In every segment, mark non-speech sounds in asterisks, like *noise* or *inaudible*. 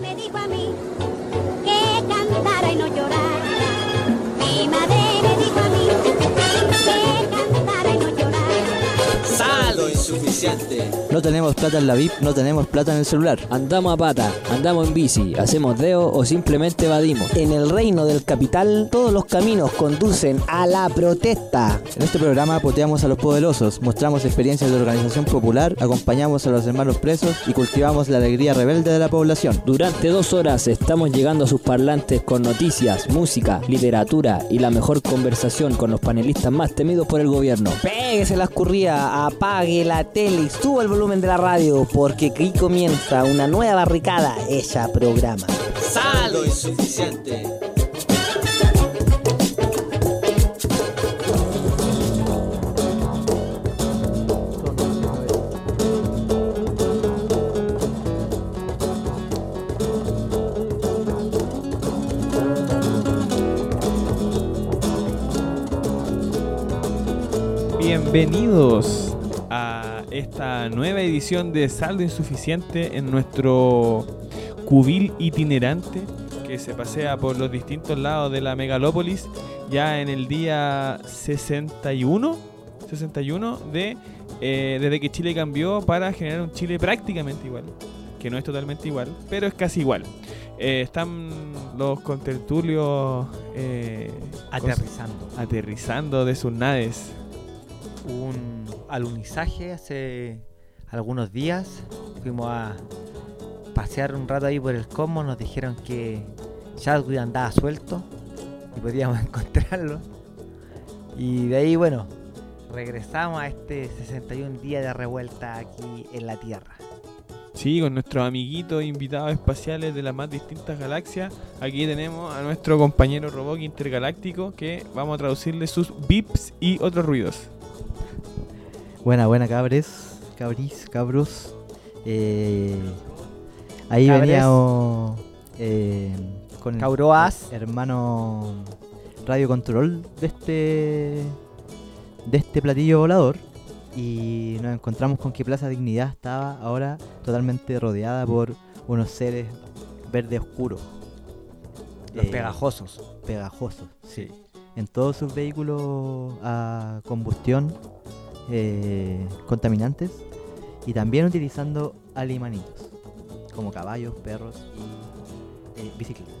me dijo a mí No tenemos plata en la VIP, no tenemos plata en el celular. Andamos a pata, andamos en bici, hacemos deo o simplemente evadimos. En el reino del capital, todos los caminos conducen a la protesta. En este programa poteamos a los poderosos, mostramos experiencias de organización popular, acompañamos a los hermanos presos y cultivamos la alegría rebelde de la población. Durante dos horas estamos llegando a sus parlantes con noticias, música, literatura y la mejor conversación con los panelistas más temidos por el gobierno. Péguese la escurrida, apague la tele y suba el volumen de la radio, porque aquí comienza una nueva barricada hecha programa. Saldo insuficiente. Bienvenidos esta nueva edición de Saldo Insuficiente en nuestro cubil itinerante que se pasea por los distintos lados de la megalópolis ya en el día 61, 61 de eh, desde que Chile cambió para generar un Chile prácticamente igual, que no es totalmente igual, pero es casi igual. Eh, están los contertulios eh, Aterrizando. aterrizando de sus naves. Un alunizaje hace algunos días. Fuimos a pasear un rato ahí por el cosmos. Nos dijeron que Chadwick andaba suelto y podíamos *laughs* encontrarlo. Y de ahí, bueno, regresamos a este 61 días de revuelta aquí en la Tierra. Sí, con nuestros amiguitos invitados espaciales de las más distintas galaxias. Aquí tenemos a nuestro compañero robot intergaláctico que vamos a traducirle sus bips y otros ruidos. Buena, buena, cabres, cabris, cabros. Eh, ahí Cabres. veníamos eh, con el hermano radio control de este de este platillo volador y nos encontramos con que Plaza Dignidad estaba ahora totalmente rodeada por unos seres verde oscuro. Los Eh, pegajosos. pegajosos, sí. En todos sus vehículos a combustión eh, contaminantes y también utilizando alimanitos como caballos, perros y eh, bicicletas.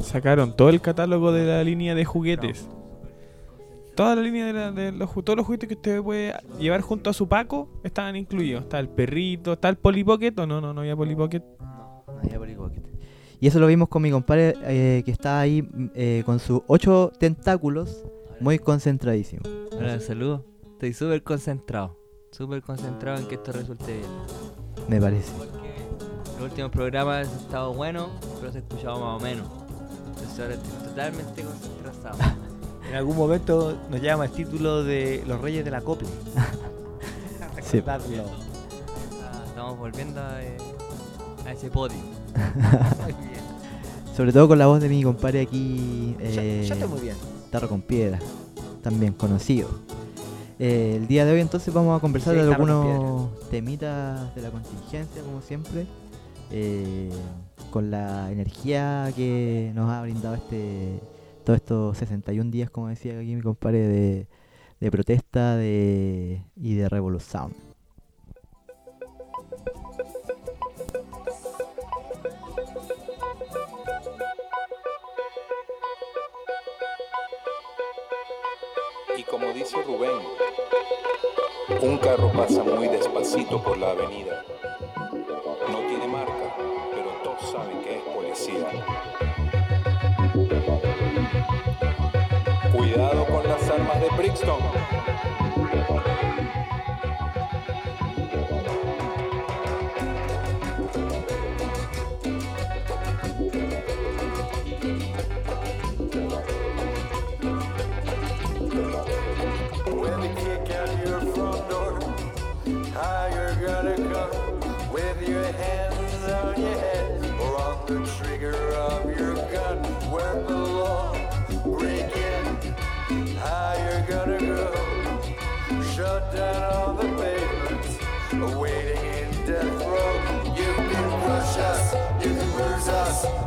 Sacaron todo el catálogo de la línea de juguetes. Toda la línea de, la- de los, todos los juguetes que usted puede llevar junto a su Paco estaban incluidos. Está el perrito, está el Polly Pocket o no, no, no había Polly Pocket. No había Polly Pocket. Y eso lo vimos con mi compadre eh, que está ahí eh, con sus ocho tentáculos muy concentradísimo. Hola, saludos. Estoy súper concentrado. Súper concentrado en que esto resulte bien. Me parece. Los últimos programas han estado buenos, pero se ha escuchado más o menos. Entonces ahora estoy totalmente concentrado. *laughs* En algún momento nos llama el título de Los Reyes de la Copla. *laughs* Sí. Ah, Estamos volviendo a, eh, a ese podio. *laughs* Sobre todo con la voz de mi compadre aquí. Yo- eh, yo estoy muy bien. Tarro con piedra, también conocido. Eh, el día de hoy entonces vamos a conversar Sí, de algunos temitas de la contingencia, como siempre, eh, con la energía que nos ha brindado este todos estos 61 días, como decía aquí mi compadre, de, de protesta de, y de revolución. Como dice Rubén, un carro pasa muy despacito por la avenida. No tiene marca, pero todos saben que es policía. Cuidado con las armas de Brixton.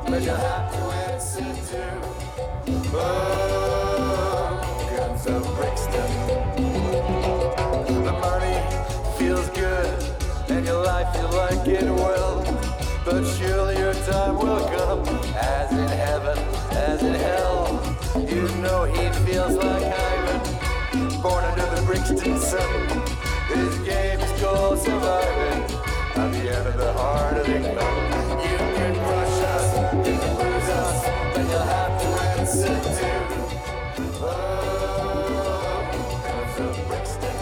But you have to answer to. Oh, guns of Brixton. The money feels good, and your life you like it well. But surely your time will come, as in heaven, as in hell. You know he feels like Ivan, born under the Brixton sun. His game is called surviving. At the end of the heart of the you can crush us, you can lose us, but you'll have to answer to. Oh, Brixton.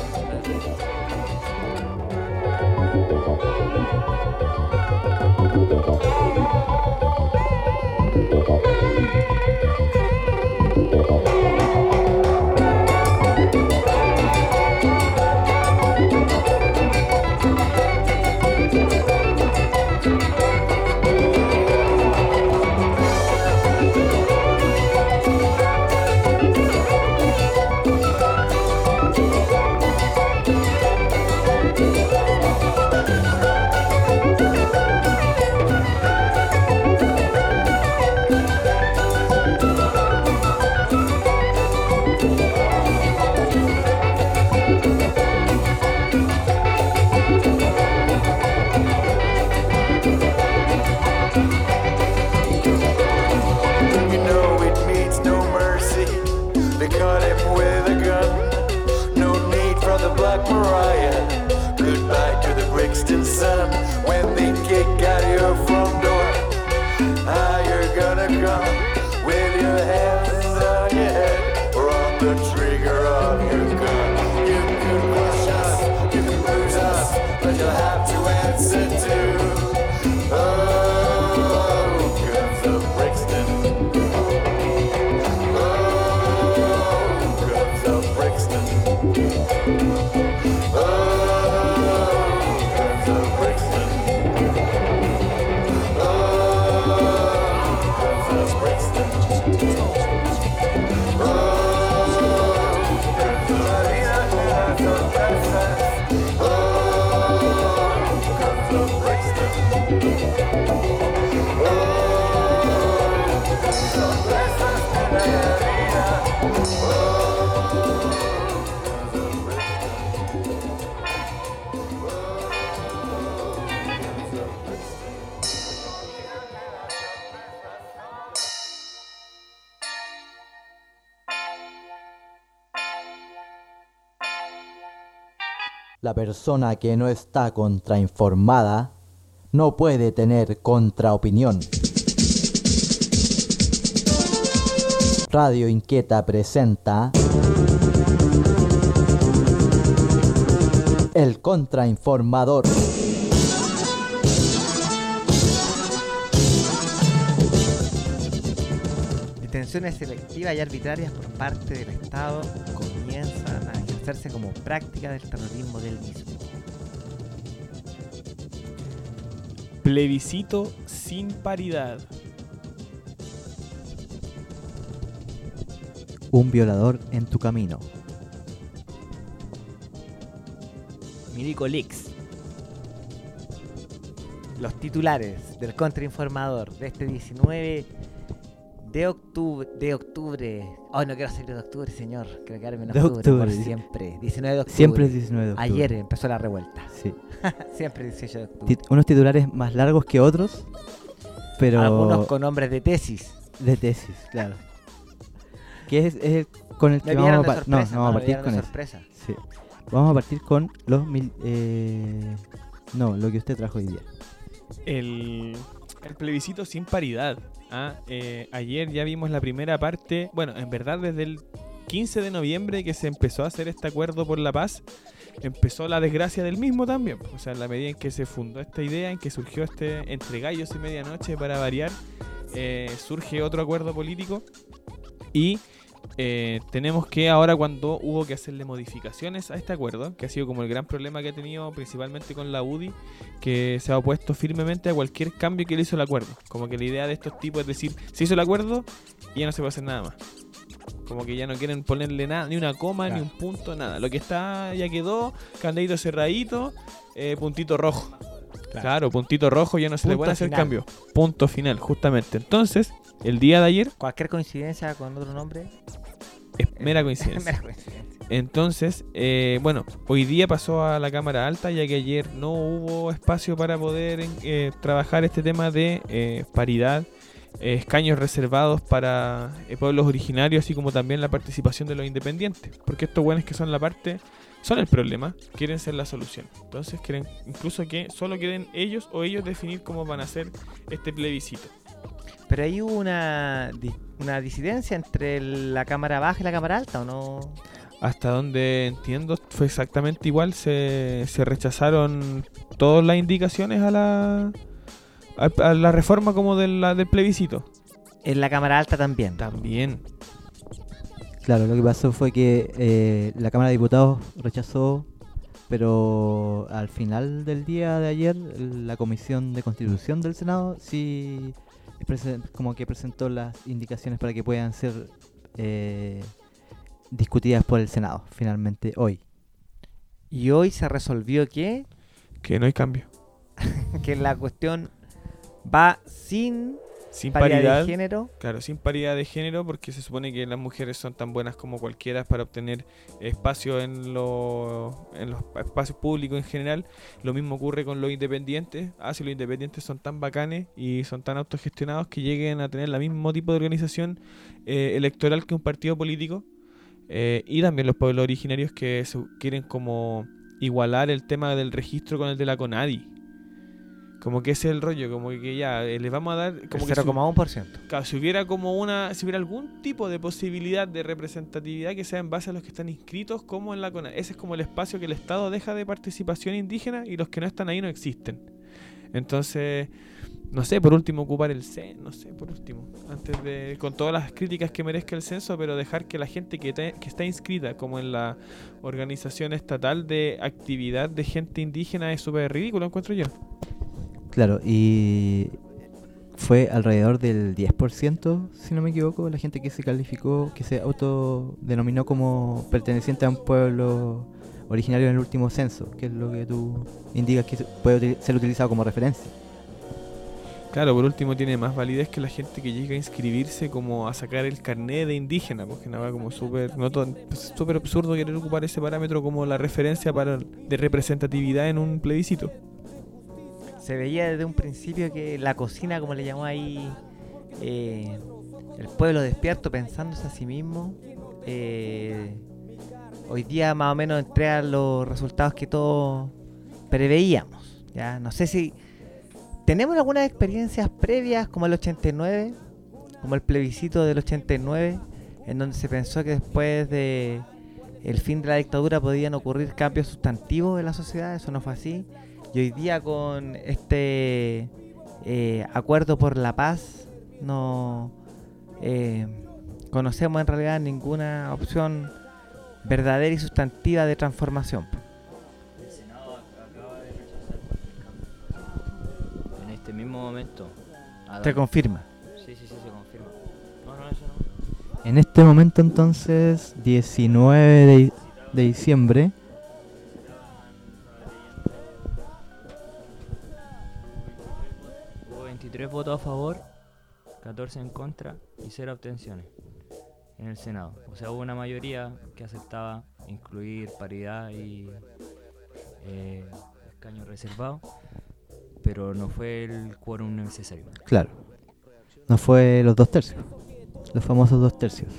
Persona que no está contrainformada no puede tener contraopinión. Radio Inquieta presenta El Contrainformador. Detenciones selectivas y arbitrarias por parte del Estado como práctica del terrorismo del mismo. Plebiscito sin paridad. Un violador en tu camino. Milico Leaks. Los titulares del contrainformador de este 19 de octubre. De octubre. Ay, no quiero salir de octubre, señor. Quiero quedarme en De octubre, por octubre. siempre. 19 de octubre. Siempre es 19 de octubre. Ayer empezó la revuelta. Sí. *laughs* siempre 18 de octubre. Tit- unos titulares más largos que otros, pero Algunos con nombres de tesis. de tesis, claro. Que es, es el con el Me que vieron vamos a, no, no, vamos a me partir con eso. sorpresa. Sí. Vamos a partir con los mil, eh, no, lo que usted trajo hoy día. El, el plebiscito sin paridad. Eh, ayer ya vimos la primera parte. Bueno, en verdad desde el 15 de noviembre que se empezó a hacer este acuerdo por la paz, empezó la desgracia del mismo también. O sea, en la medida en que se fundó esta idea, en que surgió este entre gallos y medianoche para variar, eh, surge otro acuerdo político y eh, tenemos que ahora cuando hubo que hacerle modificaciones a este acuerdo, que ha sido como el gran problema que ha tenido principalmente con la UDI, que se ha opuesto firmemente a cualquier cambio que le hizo el acuerdo. Como que la idea de estos tipos es decir, se hizo el acuerdo y ya no se puede hacer nada más. Como que ya no quieren ponerle nada, ni una coma, ni un punto, nada. Lo que está ya quedó, candadito cerradito, eh, puntito rojo. Claro, puntito rojo ya no se le Punto puede hacer final. cambio. Punto final, justamente. Entonces, el día de ayer Cualquier coincidencia con otro nombre. es *laughs* mera coincidencia. Mera coincidencia. Entonces, eh, bueno, hoy día pasó a la Cámara Alta, ya que ayer no hubo espacio para poder eh, trabajar este tema de eh, paridad, eh, escaños reservados para eh, pueblos originarios, así como también la participación de los independientes. Porque estos buenos que son la parte, son el problema, quieren ser la solución. Entonces, quieren incluso que solo quieren ellos o ellos definir cómo van a hacer este plebiscito. Pero hubo una, una disidencia entre la cámara baja y la cámara alta, ¿o no? Hasta donde entiendo fue exactamente igual, se, se rechazaron todas las indicaciones a la a, a la reforma como de la- del plebiscito. En la cámara alta también. También. Claro, lo que pasó fue que eh, la Cámara de Diputados rechazó, pero al final del día de ayer la Comisión de Constitución del Senado sí como que presentó las indicaciones para que puedan ser eh, discutidas por el Senado finalmente hoy. Y hoy se resolvió que, Que no hay cambio. *laughs* que la cuestión va sin Sin paridad, paridad. de género. Claro, sin paridad de género, porque se supone que las mujeres son tan buenas como cualquiera para obtener espacio en, lo- en los espacios públicos en general. Lo mismo ocurre con los independientes. Ah, si los independientes son tan bacanes y son tan autogestionados que lleguen a tener el mismo tipo de organización eh, electoral que un partido político. Eh, y también los pueblos originarios que se quieren como igualar el tema del registro con el de la CONADI. Como que ese es el rollo, como que ya eh, les vamos a dar como el que su- 0,1%. Claro, si hubiera como una, si hubiera algún tipo de posibilidad de representatividad que sea en base a los que están inscritos como en la CONA. Ese es como el espacio que el Estado deja de participación indígena y los que no están ahí no existen. Entonces, no sé, por último ocupar el CEN, no sé, por último, antes de, con todas las críticas que merezca el censo, pero dejar que la gente que, te- que está inscrita como en la organización estatal de actividad de gente indígena es súper ridículo, encuentro yo. Claro, y fue alrededor del 10%, si no me equivoco, la gente que se calificó, que se autodenominó como perteneciente a un pueblo originario en el último censo, que es lo que tú indicas que puede ser utilizado como referencia. Claro, por último tiene más validez que la gente que llega a inscribirse como a sacar el carnet de indígena, porque nada como súper no to- es súper absurdo querer ocupar ese parámetro como la referencia para de representatividad en un plebiscito. Se veía desde un principio que la cocina, como le llamó ahí eh, el pueblo despierto pensándose a sí mismo, eh, hoy día más o menos entrega los resultados que todos preveíamos. ¿ya? No sé si tenemos algunas experiencias previas como el 89, como el plebiscito del 89, en donde se pensó que después de el fin de la dictadura podían ocurrir cambios sustantivos en la sociedad, eso no fue así. Y hoy día con este eh, acuerdo por la paz no eh, conocemos en realidad ninguna opción verdadera y sustantiva de transformación. En este mismo momento. a ¿Te confirma? Sí, sí, sí, se confirma. No, no, eso no. En este momento entonces, 19 de, de diciembre, votos a favor, 14 en contra y 0 abstenciones en el Senado. O sea, hubo una mayoría que aceptaba incluir paridad y eh, escaños reservados, pero no fue el quórum necesario. claro, no fue los dos tercios, los famosos dos tercios.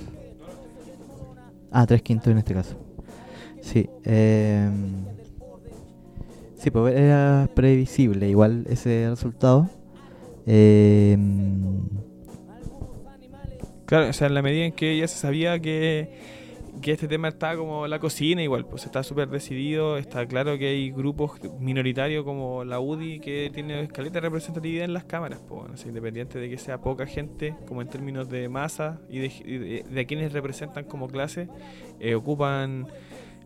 Ah, tres quintos en este caso. Sí, em, sí, pues era previsible igual ese resultado. Em, Claro, o sea, en la medida en que ya se sabía que, que este tema estaba como la cocina, igual, pues está súper decidido, está claro que hay grupos minoritarios como la UDI que tiene escaleta de representatividad en las cámaras, pues, independiente de que sea poca gente, como en términos de masa y de, de, quienes representan como clase, eh, ocupan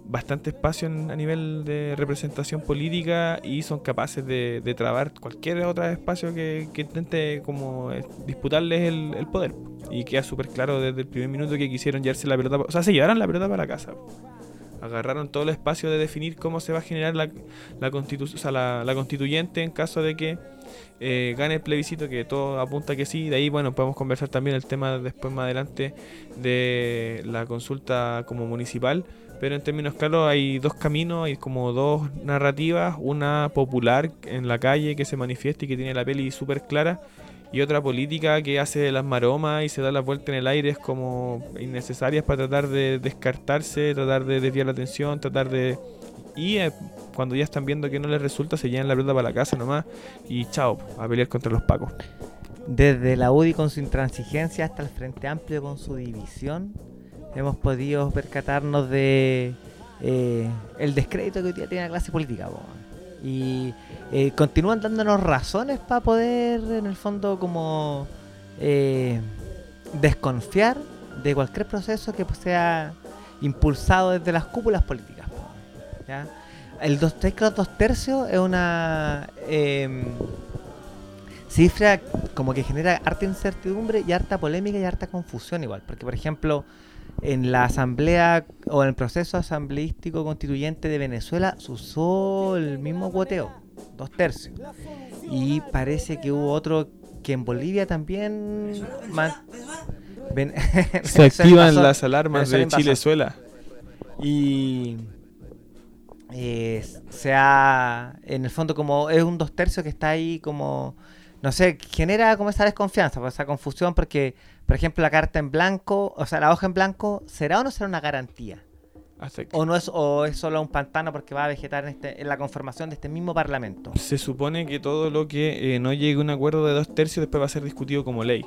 bastante espacio en- a nivel de representación política y son capaces de, trabar cualquier otro espacio que, intente como eh, disputarles el, poder. Y queda súper claro desde el primer minuto que quisieron llevarse la pelota, o sea, se llevaron la pelota para casa. agarraron todo el espacio de definir cómo se va a generar la, la, constitu- o sea, la, la constituyente en caso de que eh, gane el plebiscito, que todo apunta que sí. De ahí, bueno, podemos conversar también el tema después más adelante de la consulta como municipal. Pero en términos claros hay dos caminos, hay como dos narrativas, una popular en la calle que se manifiesta y que tiene la peli súper clara, y otra política que hace las maromas y se da las vueltas en el aire es como innecesarias para tratar de descartarse, tratar de desviar la atención, tratar de... Y eh, cuando ya están viendo que no les resulta, se llevan la pelota para la casa nomás y chao, a pelear contra los pacos. Desde la UDI con su intransigencia hasta el Frente Amplio con su división, hemos podido percatarnos de eh, el descrédito que hoy día tiene la clase política. po. Y eh, continúan dándonos razones para poder, en el fondo, como eh, desconfiar de cualquier proceso que sea impulsado desde las cúpulas políticas. po, ¿ya? El dos tercios es una em, cifra como que genera harta incertidumbre y harta polémica y harta confusión igual. Porque, por ejemplo, en la asamblea o en el proceso asambleístico constituyente de Venezuela se usó el mismo cuoteo, dos tercios. Y parece que hubo otro que en Bolivia también... Ven- *laughs* Se activan las alarmas de Venezuela invasó. Chilezuela. Y eh, se ha, en el fondo, como es un dos tercios que está ahí como, no sé, genera como esa desconfianza, pues, esa confusión, porque, por ejemplo, la carta en blanco, o sea, la hoja en blanco, ¿será o no será una garantía? ¿O no es, o es solo un pantano porque va a vegetar en, este, en la conformación de este mismo parlamento? Se supone que todo lo que eh, no llegue a un acuerdo de dos tercios después va a ser discutido como ley.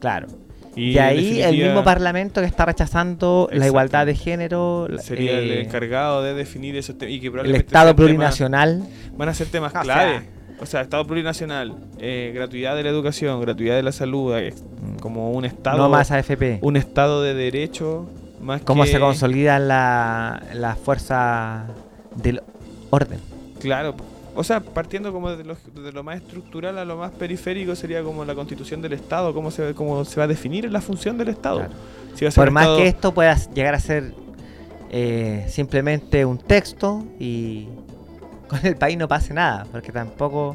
Claro. Y, ahí el mismo parlamento que está rechazando la igualdad de género, sería el eh, encargado de definir esos temas. Y que el probablemente Estado sean temas- plurinacional. van a ser temas O sea, clave. O sea, Estado plurinacional, eh, gratuidad de la educación, gratuidad de la salud, eh, como un Estado, no más AFP. un Estado de derecho, más cómo que- se consolida la, la fuerza del orden. Claro, o sea, partiendo como de lo, de lo más estructural a lo más periférico sería como la constitución del Estado, cómo se, cómo se va a definir la función del Estado. Claro. Si Por más Estado- que esto pueda llegar a ser eh, simplemente un texto y con el país no pase nada, porque tampoco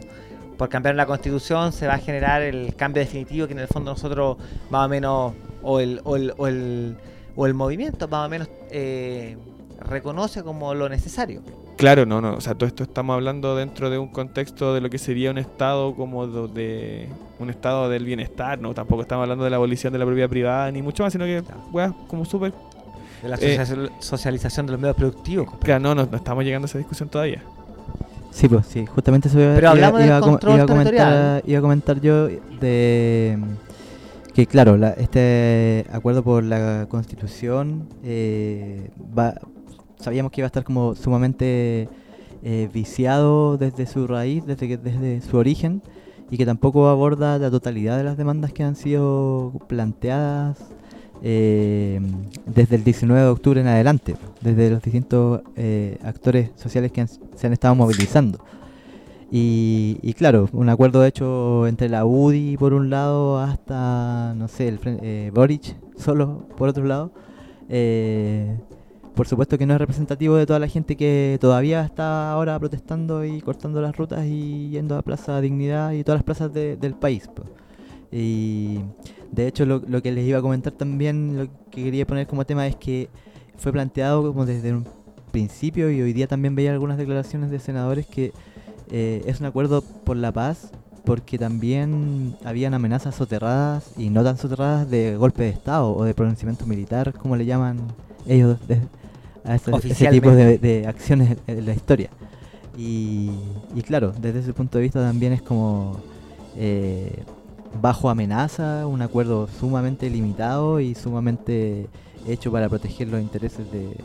por cambiar la constitución se va a generar el cambio definitivo que en el fondo nosotros más o menos, o el, o el, o el, o el movimiento más o menos eh, reconoce como lo necesario. Claro, no, no. O sea, todo esto estamos hablando dentro de un contexto de lo que sería un estado como de, un estado del bienestar, ¿no? Tampoco estamos hablando de la abolición de la propiedad privada ni mucho más, sino que, weas, como súper... De la Eh, socia- socialización de los medios productivos. Claro, no, no, no estamos llegando a esa discusión todavía. Sí, pues sí, justamente eso iba, Pero iba- del iba a com- control iba a comentar, iba a comentar yo de que claro, la- este acuerdo por la constitución eh, va, sabíamos que iba a estar como sumamente eh, viciado desde su raíz, desde, que, desde su origen, y que tampoco aborda la totalidad de las demandas que han sido planteadas eh, desde el 19 de octubre en adelante, desde los distintos eh, actores sociales que han- se han estado movilizando. Y, y claro, un acuerdo hecho entre la UDI por un lado hasta, no sé, el eh, Boric solo por otro lado. Eh, por supuesto que no es representativo de toda la gente que todavía está ahora protestando y cortando las rutas y yendo a Plaza Dignidad y todas las plazas de- del país. po. Y de hecho lo, lo que les iba a comentar también, lo que quería poner como tema es que fue planteado como desde un principio y hoy día también veía algunas declaraciones de senadores que eh, es un acuerdo por la paz porque también habían amenazas soterradas y no tan soterradas de golpe de Estado o de pronunciamiento militar, como le llaman ellos de- a ese, ese tipo de, de acciones en, en la historia. Y, y claro, desde ese punto de vista también es como eh, bajo amenaza, un acuerdo sumamente limitado y sumamente hecho para proteger los intereses de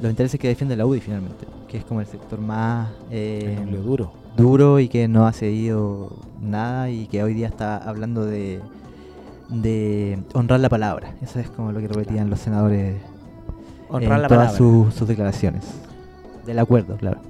los intereses que defiende la UDI finalmente, que es como el sector más eh, El duro. duro y que no ha cedido nada y que hoy día está hablando de de honrar la palabra. Eso es como lo que repetían los senadores Honrar en la todas palabra. sus, sus declaraciones. Del acuerdo, claro.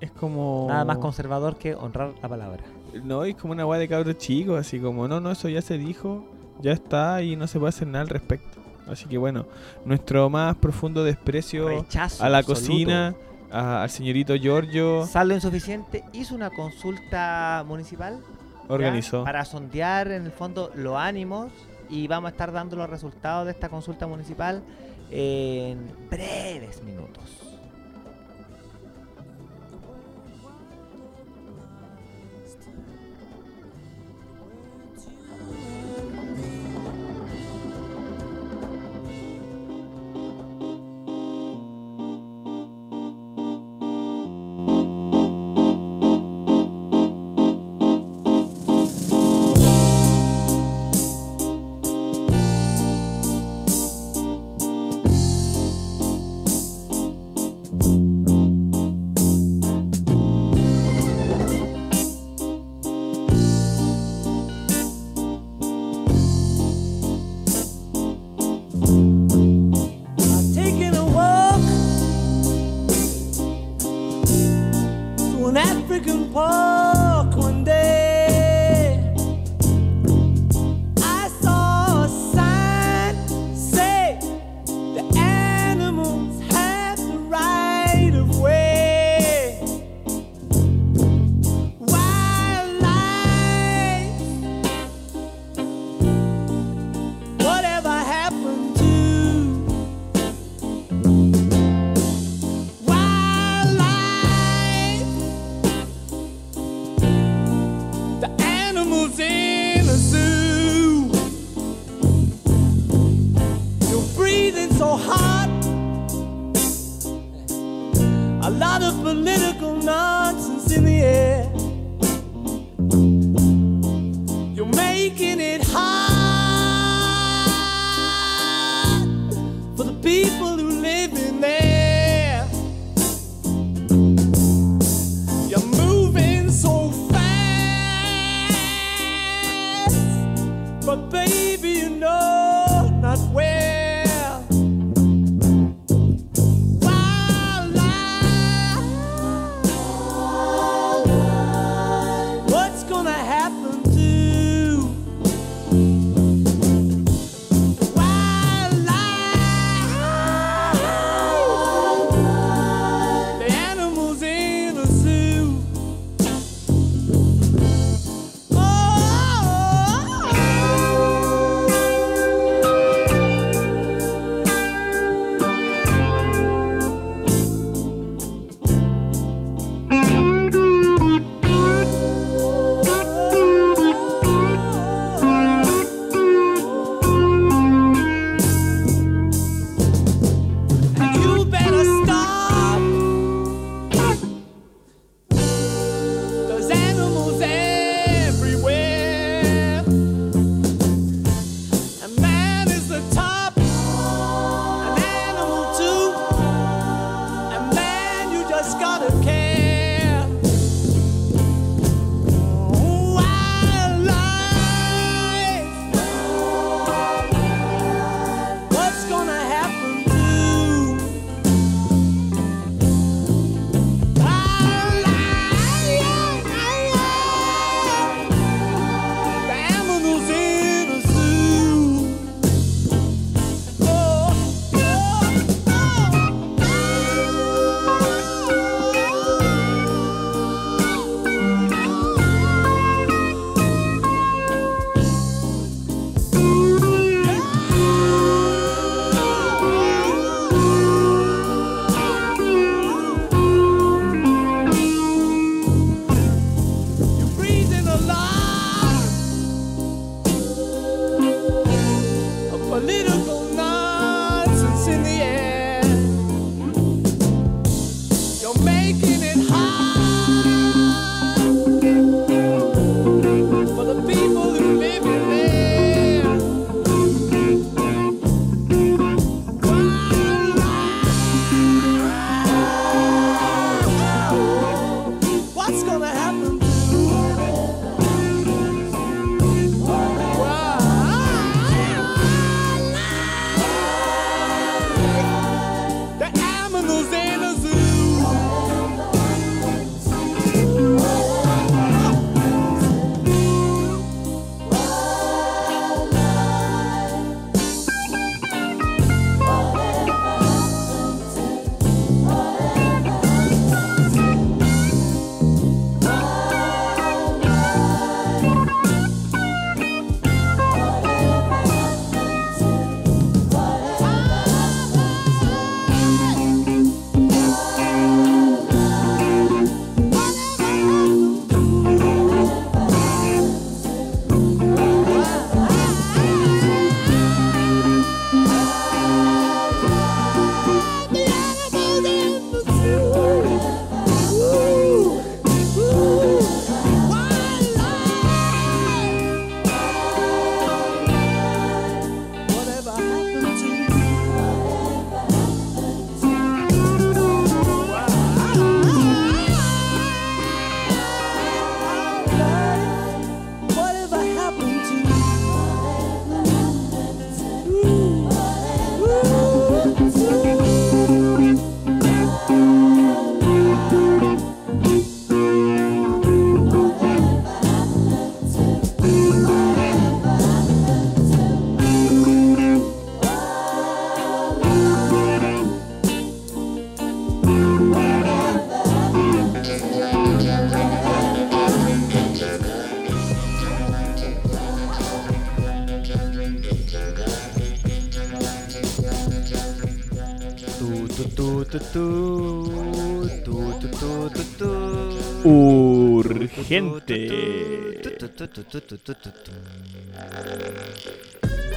Es como... Nada más conservador que honrar la palabra. No, es como una weá de cabros chicos, así como, no, no, eso ya se dijo, ya está y no se puede hacer nada al respecto. Así que bueno, nuestro más profundo desprecio Rechazo a la absoluto. cocina, a- al señorito Giorgio, Saldo Insuficiente hizo una consulta municipal ¿ya? organizó. para sondear en el fondo los ánimos y vamos a estar dando los resultados de esta consulta municipal en breves minutos.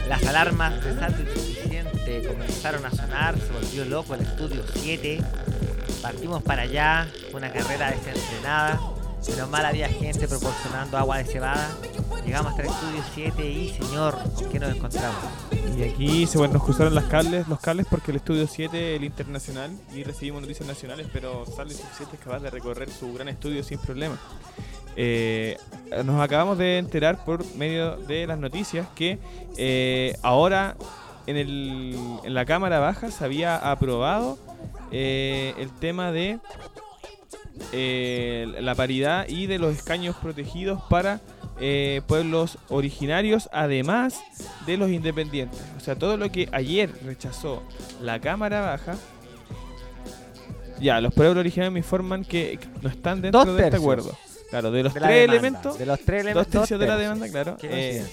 Las alarmas de salto insuficiente comenzaron a sonar, se volvió loco el estudio 7. Partimos para allá, una carrera desenfrenada. Menos mal había gente proporcionando agua de cebada. Llegamos hasta el estudio 7 y, señor, ¿con qué nos encontramos? Y aquí se bueno, nos cruzaron las cables, los cables porque el estudio 7, el internacional, y recibimos noticias nacionales, pero sale suficiente es capaz de recorrer su gran estudio sin problema. Eh, nos acabamos de enterar por medio de las noticias que eh, ahora en, el, en la Cámara Baja se había aprobado eh, el tema de eh, la paridad y de los escaños protegidos para eh, pueblos originarios, además de los independientes. O sea, todo lo que ayer rechazó la Cámara Baja, ya, los pueblos originarios me informan que no están dentro de este acuerdo. Claro, de los de tres demanda. elementos, De los tres dos elementos. tercios de la demanda, claro, eh,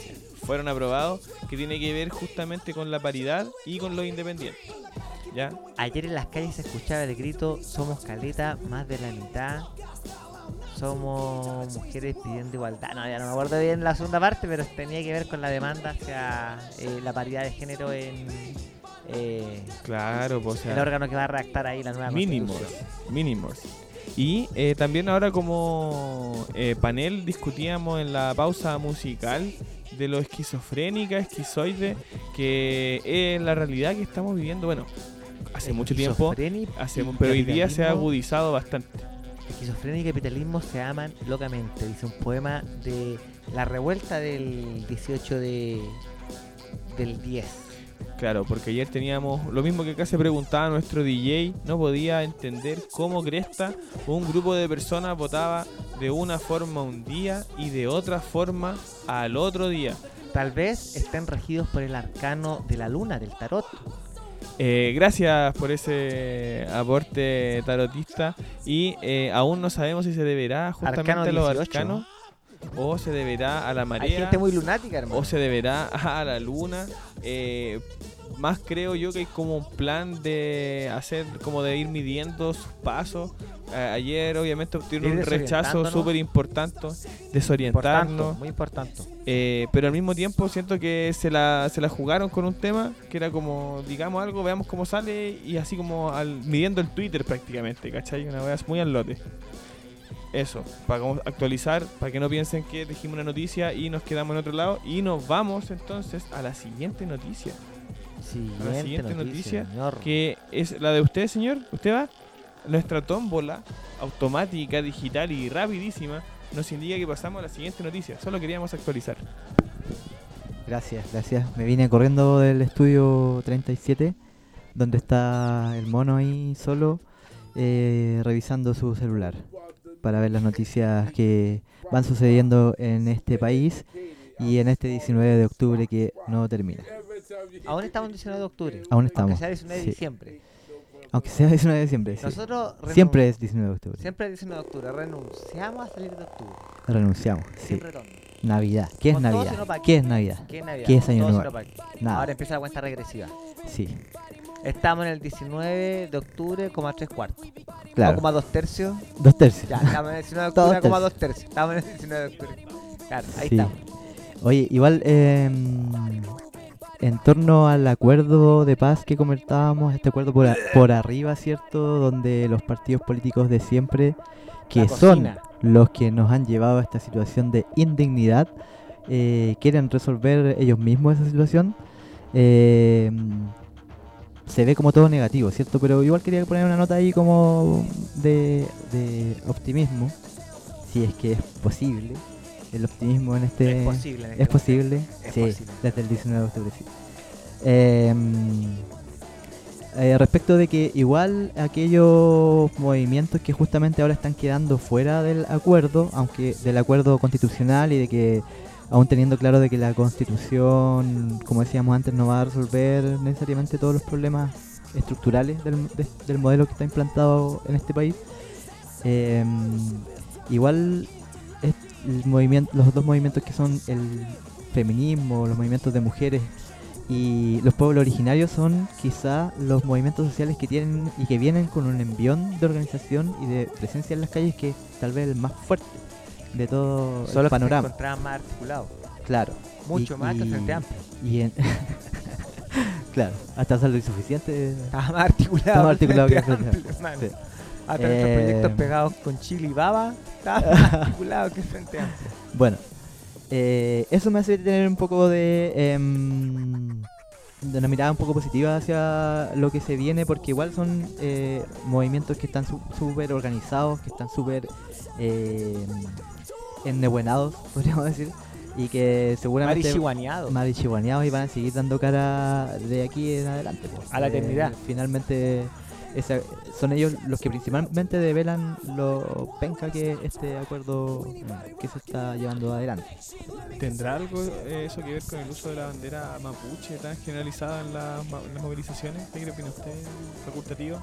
fueron aprobados, que tiene que ver justamente con la paridad y con los independientes. ¿Ya? Ayer en las calles se escuchaba el grito, somos caleta, más de la mitad. Somos mujeres pidiendo igualdad. No, ya no me acuerdo bien la segunda parte, pero tenía que ver con la demanda hacia eh, la paridad de género en eh, Claro, pues, o sea, el órgano que va a redactar ahí la nueva mínimos, mínimos. Y eh, también ahora como eh, panel discutíamos en la pausa musical de lo esquizofrénica, esquizoide, que es la realidad que estamos viviendo. Bueno, hace mucho tiempo, hace, pero hoy día se ha agudizado bastante. Esquizofrenia y capitalismo se aman locamente. Dice un poema de la revuelta del 18 de del 10. Claro, porque ayer teníamos lo mismo que acá se preguntaba nuestro DJ, no podía entender cómo Cresta un grupo de personas votaba de una forma un día y de otra forma al otro día. Tal vez estén regidos por el arcano de la luna, del tarot. Eh, gracias por ese aporte tarotista y eh, aún no sabemos si se deberá justamente a los 18. arcanos o se deberá a la Hay marea gente muy lunática, hermano. o se deberá *laughs* a la luna. eh, más creo yo que hay como un plan de hacer, como de ir midiendo sus pasos. Eh, ayer obviamente obtuvieron un rechazo súper importante, Importante, desorientarnos. muy importante. Eh, pero al mismo tiempo siento que se la, se la jugaron con un tema que era como, digamos algo, veamos cómo sale y así como al, midiendo el Twitter prácticamente, ¿cachai? Una vez muy al lote. Eso, para actualizar, para que no piensen que dijimos una noticia y nos quedamos en otro lado. Y nos vamos entonces a la siguiente noticia. A la siguiente noticia, que es la de usted, señor. ¿Usted va? Nuestra tómbola automática, digital y rapidísima nos indica que pasamos a la siguiente noticia. Solo queríamos actualizar. Gracias, gracias. Me vine corriendo del estudio 37, donde está el mono ahí solo, eh, revisando su celular, para ver las noticias que van sucediendo en este país y en este 19 de octubre que no termina. Aún estamos en 19 de octubre. Aún estamos, Aunque sea 19 de sí. diciembre. Aunque sea 19 de diciembre. Nosotros siempre es 19 de octubre. Siempre es 19 de octubre. Renunciamos a salir de octubre. Renunciamos, sí. Navidad. ¿Qué es Navidad? ¿Qué es Navidad? ¿Qué es Navidad? ¿Qué es Año Nuevo? Ahora empieza la cuenta regresiva. Sí, Estamos en el 19 de octubre, como a 3 cuartos. Claro. O como a 2 tercios. dos tercios. Ya, estamos en el 19 de octubre, como a tercios. 2 tercios. Estamos en el 19 de octubre. Claro, ahí Sí. estamos. Oye, igual eh, en torno al acuerdo de paz que comentábamos, este acuerdo por, a- por arriba, ¿cierto? Donde los partidos políticos de siempre, que son los que nos han llevado a esta situación de indignidad, eh, quieren resolver ellos mismos esa situación. eh, se ve como todo negativo, ¿cierto? Pero igual quería poner una nota ahí como de, de optimismo, si es que es posible el optimismo en este... Es posible en este ¿Es posible? Es sí, posible. desde el 19 de octubre, sí. Eh, eh, respecto de que igual aquellos movimientos que justamente ahora están quedando fuera del acuerdo, aunque del acuerdo constitucional y de que aún teniendo claro de que la constitución, como decíamos antes, no va a resolver necesariamente todos los problemas estructurales del, de- del modelo que está implantado en este país, eh, igual el movimiento, los dos movimientos que son el feminismo, los movimientos de mujeres Y los pueblos originarios son quizá los movimientos sociales que tienen y que vienen con un envión de organización y de presencia en las calles que es tal vez el más fuerte de todo Solo el que se panorama. encontraban más articulados. Claro. Mucho Y- más y- Frente Amplio. Y en *laughs* claro, hasta saldo insuficiente. Estaba más articulado. Está más articulado que Frente Amplio, Amplio, sí. Hasta nuestros Eh, proyectos pegados con Chile y Baba, estaba más *laughs* articulado que Frente Amplio. Bueno, eh, eso me hace tener un poco de, em, de una mirada un poco positiva hacia lo que se viene, porque igual son eh, movimientos que están su- súper organizados, que están súper eh, ennebuenados, *laughs* podríamos decir, y que seguramente Marichihuaneados. marichihuaneados y van a seguir dando cara de aquí en adelante. pues. A la eternidad. finalmente, esa- son ellos los que principalmente develan lo penca que este acuerdo que se está llevando adelante. ¿Tendrá algo eh, eso que ver con el uso de la bandera mapuche tan generalizada en, las ma- en las movilizaciones? ¿Qué opina usted, facultativo?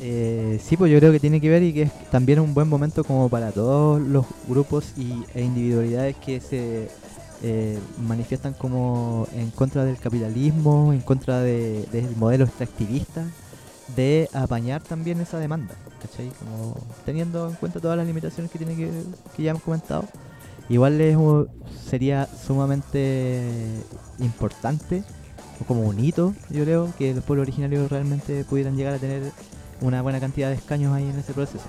Eh, sí, pues yo creo que tiene que ver y que es también un buen momento como para todos los grupos y, e individualidades que se eh, manifiestan como en contra del capitalismo, en contra de- del modelo extractivista, de apañar también esa demanda, ¿cachai? Como teniendo en cuenta todas las limitaciones que tiene que, que ya hemos comentado. Igual sería sumamente importante, como un hito, yo creo, que los pueblos originarios realmente pudieran llegar a tener una buena cantidad de escaños ahí en ese proceso.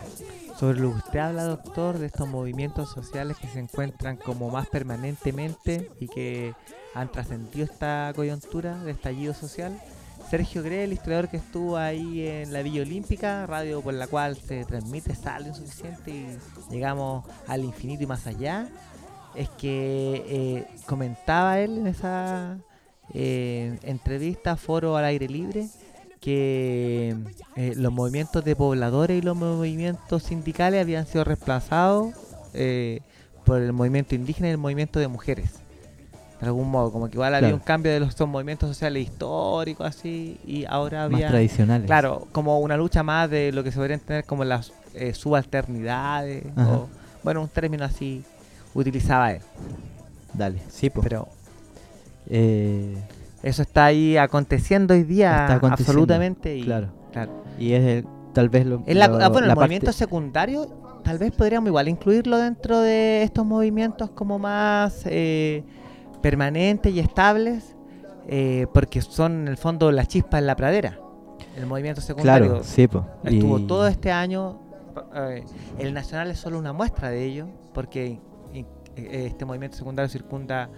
Sobre lo que usted habla, doctor, de estos movimientos sociales que se encuentran como más permanentemente y que han trascendido esta coyuntura de estallido social. Sergio Gre, el historiador que estuvo ahí en la Villa Olímpica, radio por la cual se transmite saldo insuficiente y llegamos al infinito y más allá, es que eh, comentaba él en esa eh, entrevista, foro al aire libre, que eh, los movimientos de pobladores y los movimientos sindicales habían sido reemplazados eh, por el movimiento indígena y el movimiento de mujeres. De algún modo, como que igual había un cambio de los estos movimientos sociales históricos así, y ahora Más había... tradicionales. Claro, como una lucha más de lo que se podría entender como las eh, subalternidades, o, bueno, un término así utilizaba él. Dale, sí, pues. Pero Eh, eso está ahí aconteciendo hoy día Está aconteciendo, absolutamente y claro. claro. y es el- tal vez lo, la- lo- ah, bueno, el movimiento parte- secundario, tal vez podríamos igual incluirlo dentro de estos movimientos como más eh, permanentes y estables, eh, porque son en el fondo la chispa en la pradera. El movimiento secundario Claro, sí, pues. estuvo y- todo este año. eh, el nacional es solo una muestra de ello, porque eh, este movimiento secundario circunda,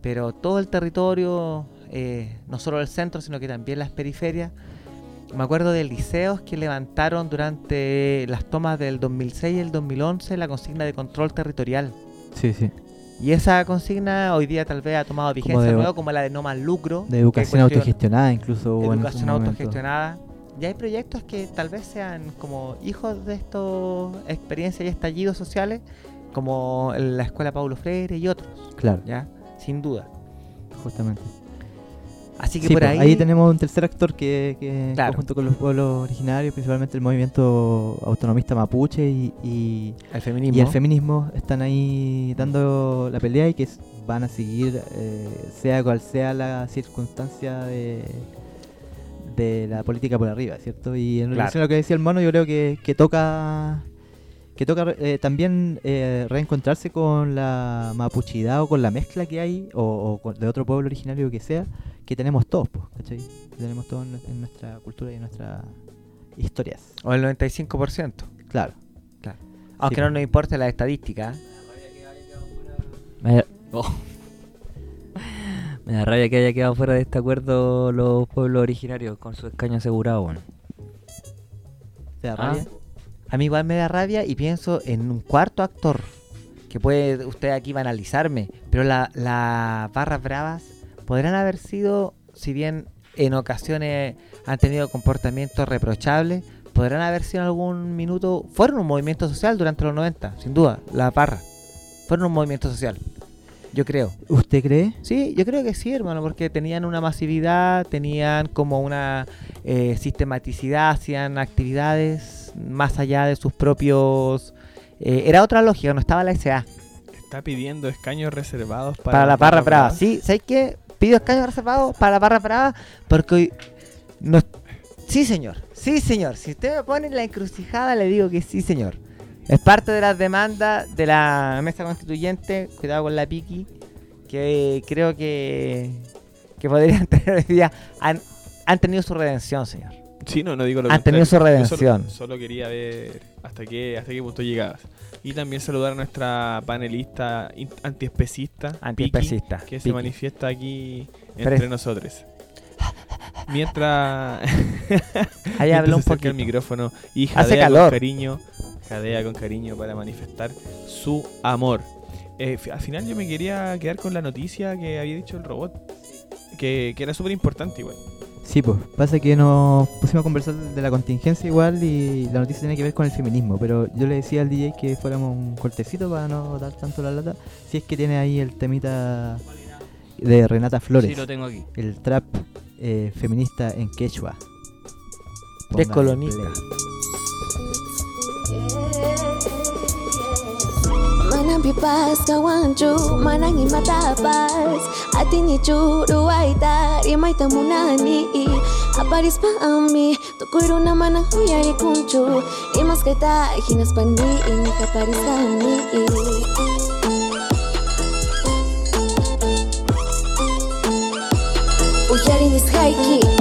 pero todo el territorio, eh, no solo el centro, sino que también las periferias. Me acuerdo de liceos que levantaron durante las tomas del 2006 y el 2011 la consigna de control territorial. Sí, sí. Y esa consigna hoy día tal vez ha tomado vigencia de- nuevo, como la de no más lucro. De educación autogestionada incluso educación autogestionada. Y hay proyectos que tal vez sean como hijos de estas experiencias y estallidos sociales, como la Escuela Paulo Freire y otros, Claro, ¿ya? Sin duda. justamente. Así que Sí, por pues, ahí... tenemos un tercer actor que, que Claro. junto con los pueblos originarios, principalmente el movimiento autonomista mapuche y, y, el feminismo. y el feminismo están ahí dando la pelea y que van a seguir, eh, sea cual sea la circunstancia de, de la política por arriba, ¿cierto? Y en Claro. relación a lo que decía el mono, yo creo que, que toca que toca eh, también eh, reencontrarse con la mapuchidad o con la mezcla que hay, o, o con- de otro pueblo originario que sea, que tenemos todos, pues, ¿cachai? Que tenemos todos en, en nuestra cultura y en nuestras historias. O el 95%. Claro. Aunque Sí, no pues. nos importe la estadística. Me da, oh. *laughs* Me da rabia que haya quedado fuera de este acuerdo los pueblos originarios con su escaño asegurado, bueno. ¿Te da Ah. A mí igual me da rabia y pienso en un cuarto actor que puede usted aquí va a analizarme, pero la- las barras bravas podrán haber sido, si bien en ocasiones han tenido comportamientos reprochables, podrán haber sido en algún minuto, fueron un movimiento social durante los 90, sin duda, las barras, fueron un movimiento social, yo creo. ¿Usted cree? Sí, yo creo que sí, hermano, porque tenían una masividad, tenían como una eh, sistematicidad, hacían actividades más allá de sus propios... eh, era otra lógica, no estaba la SA. Está pidiendo escaños reservados para, Para, la barra brava. Sí, ¿sabes qué? pido escaño reservado para la barra brava porque hoy no... Sí, señor. Sí, señor. Si usted me pone en la encrucijada, le digo que sí, señor. Es parte de las demandas de la mesa constituyente. Cuidado con la piqui. Que creo que, que podrían *laughs* tener hoy día. Han, han tenido su redención, señor. Sí, no, no digo lo Han tenido su. Yo solo- redención. Solo, quería ver hasta qué, hasta qué punto llegabas. Y también saludar a nuestra panelista antiespecista, Piki, Antiespecista, que se Piki. manifiesta aquí entre nosotros. Mientras. *laughs* Ahí habla un se acerca el micrófono y Hace jadea calor. con cariño. Jadea con cariño para manifestar su amor. Eh, al final yo me quería quedar con la noticia que había dicho el robot. Que, que era súper importante igual. Sí, pues pasa que nos pusimos a conversar de la contingencia igual y la noticia tiene que ver con el feminismo, pero yo le decía al DJ que fuéramos un cortecito para no dar tanto la lata, si es que tiene ahí el temita de Renata Flores. Sí, lo tengo aquí. El trap eh, feminista en quechua. Póngale Descolonista. play. Manang pipas kawanju, manang imatapas Ati ni churu aita, rimay tamunani Aparis pa ami, tukuro na manang huyari kunchu. Imas kita, hinas pani, ini kaparis kami nis haiki Uyari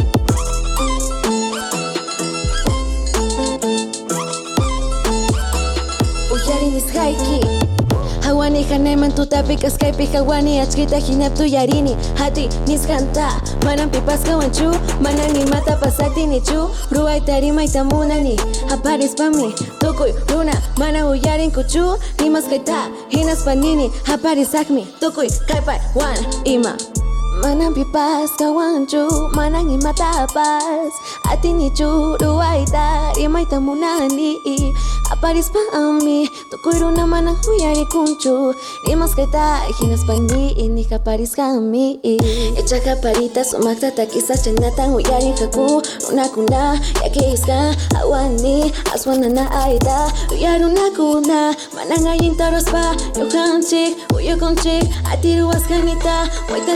Hani hanayman tutapik askaypi hawani achkita hinaptu yarini hati niskanta manan pipas kawanchu manan nimatapas atinichu ruwaytarimayta munani aparispami tukuy runa mana uyarinkuchu nimaskayta hinaspa nini aparisakmi tukuy kaypay wan ima Manang pipas kawanchu Manang imatapas Atini churu aita Rimayta munani Aparis pa ami Tukuro na manang huyari kunchu Rimas kaita Hinas pani Ini kaparis kami. Echa kaparita Sumakta takisa Chanatan huyarin kaku. Una kuna Yake iska Awani Aswana na aita. Uyaruna kuna Manang ayin taros pa Yukanchik Uyukonchik Atiru askanita Waita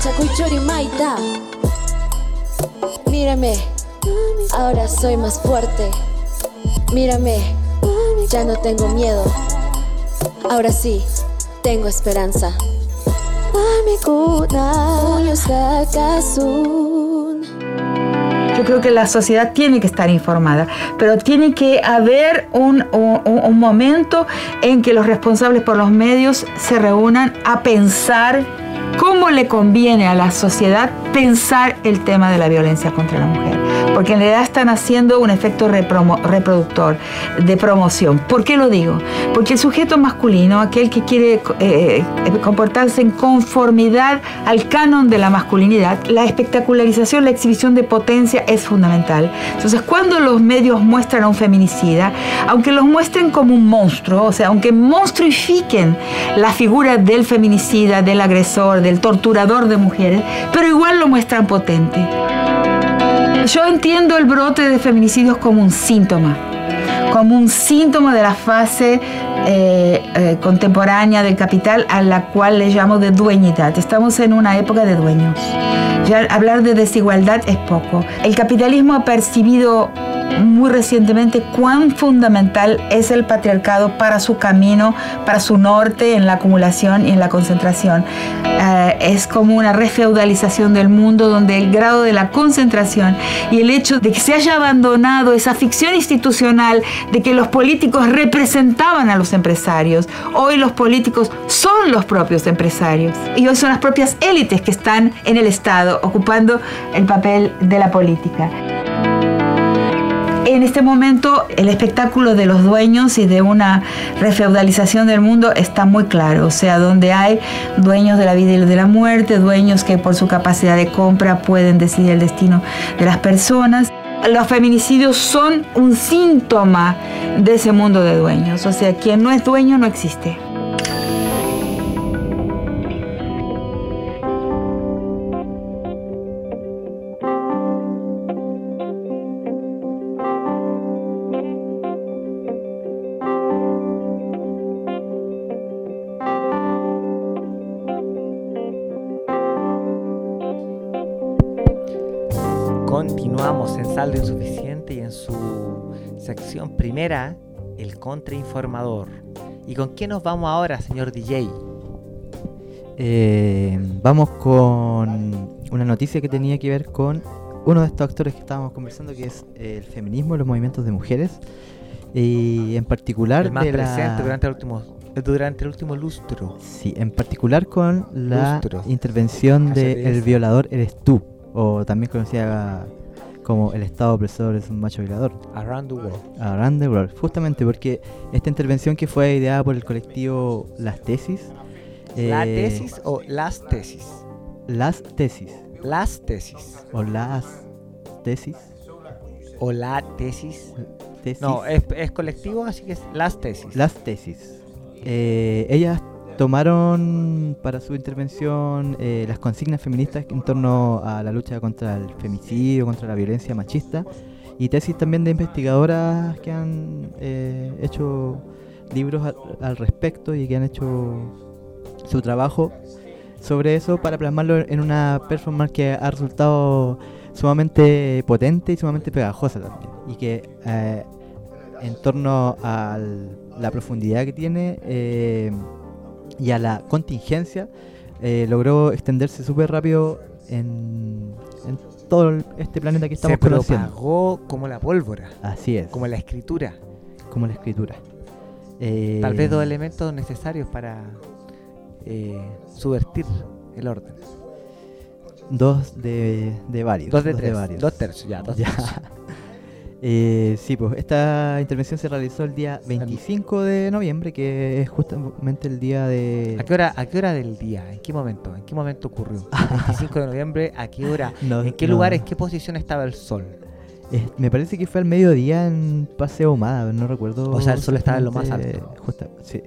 is haiki Uyarin is haiki Manchakuy chori maita Manchakuy chori maita Mírame, ahora soy más fuerte. Mírame, ya no tengo miedo. Ahora sí, tengo esperanza. Yo creo que la sociedad tiene que estar informada, pero tiene que haber un, un- un momento en que los responsables por los medios se reúnan a pensar cómo le conviene a la sociedad pensar el tema de la violencia contra la mujer. Porque en realidad están haciendo un efecto reproductor, de promoción. ¿Por qué lo digo? Porque el sujeto masculino, aquel que quiere eh, comportarse en conformidad al canon de la masculinidad, la espectacularización, la exhibición de potencia es fundamental. Entonces, cuando los medios muestran a un feminicida, aunque los muestren como un monstruo, o sea, aunque monstruifiquen la figura del feminicida, del agresor, del torturador de mujeres, pero igual lo muestran potente. Yo entiendo el brote de feminicidios como un síntoma, como un síntoma de la fase eh, eh, contemporánea del capital a la cual le llamo de dueñidad. Estamos en una época de dueños. Ya hablar de desigualdad es poco. El capitalismo ha percibido muy recientemente cuán fundamental es el patriarcado para su camino, para su norte en la acumulación y en la concentración. Eh, es como una refeudalización del mundo donde el grado de la concentración y el hecho de que se haya abandonado esa ficción institucional de que los políticos representaban a los empresarios, hoy los políticos son los propios empresarios y hoy son las propias élites que están en el Estado ocupando el papel de la política en este momento el espectáculo de los dueños y de una refeudalización del mundo está muy claro, o sea, donde hay dueños de la vida y de la muerte, dueños que por su capacidad de compra pueden decidir el destino de las personas. Los feminicidios son un síntoma de ese mundo de dueños, o sea, quien no es dueño no existe. Saldo Insuficiente y en su sección primera, el contrainformador. ¿Y con qué nos vamos ahora, señor DJ? Eh, vamos con una noticia que tenía que ver con uno de estos actores que estábamos conversando, que es eh, el feminismo y los movimientos de mujeres. Y en particular El más de la- presente durante el último, durante el último lustro. Sí, en particular con la Lustros. intervención de. El violador eres tú, o también conocida como El Estado opresor es un macho violador. Around the World. Around the World, justamente porque esta intervención que fue ideada por el colectivo Las Tesis. ¿La eh, tesis o las tesis? Las Tesis. Las tesis. O las Tesis. O la tesis. Tesis. No, es, es colectivo, así que es las tesis. Las tesis. Eh, ellas tomaron para su intervención eh, las consignas feministas en torno a la lucha contra el femicidio, contra la violencia machista y tesis también de investigadoras que han eh, hecho libros al, respecto y que han hecho su trabajo sobre eso para plasmarlo en una performance que ha resultado sumamente potente y sumamente pegajosa también y que eh, en torno a la profundidad que tiene y a la contingencia, eh, logró extenderse súper rápido en, en todo este planeta que estamos Se conociendo. propagó como la pólvora. Así es. Como la escritura. Como la escritura. Eh, Tal vez dos elementos necesarios para eh, subvertir el orden. Dos de, de varios. Dos de tres, varios. dos tercios, ya, dos tercios. *laughs* Eh, sí, pues esta intervención se realizó el día 25 de noviembre, que es justamente el día de... ¿A qué, hora, ¿A qué hora del día? ¿En qué momento? ¿En qué momento ocurrió? *laughs* 25 de noviembre, ¿a qué hora? *laughs* No, ¿En qué no. lugar? ¿En qué posición estaba el sol? Eh, me parece que fue al mediodía en Paseo Humada, no recuerdo. O sea, el sol estaba en lo más alto. justa- sí.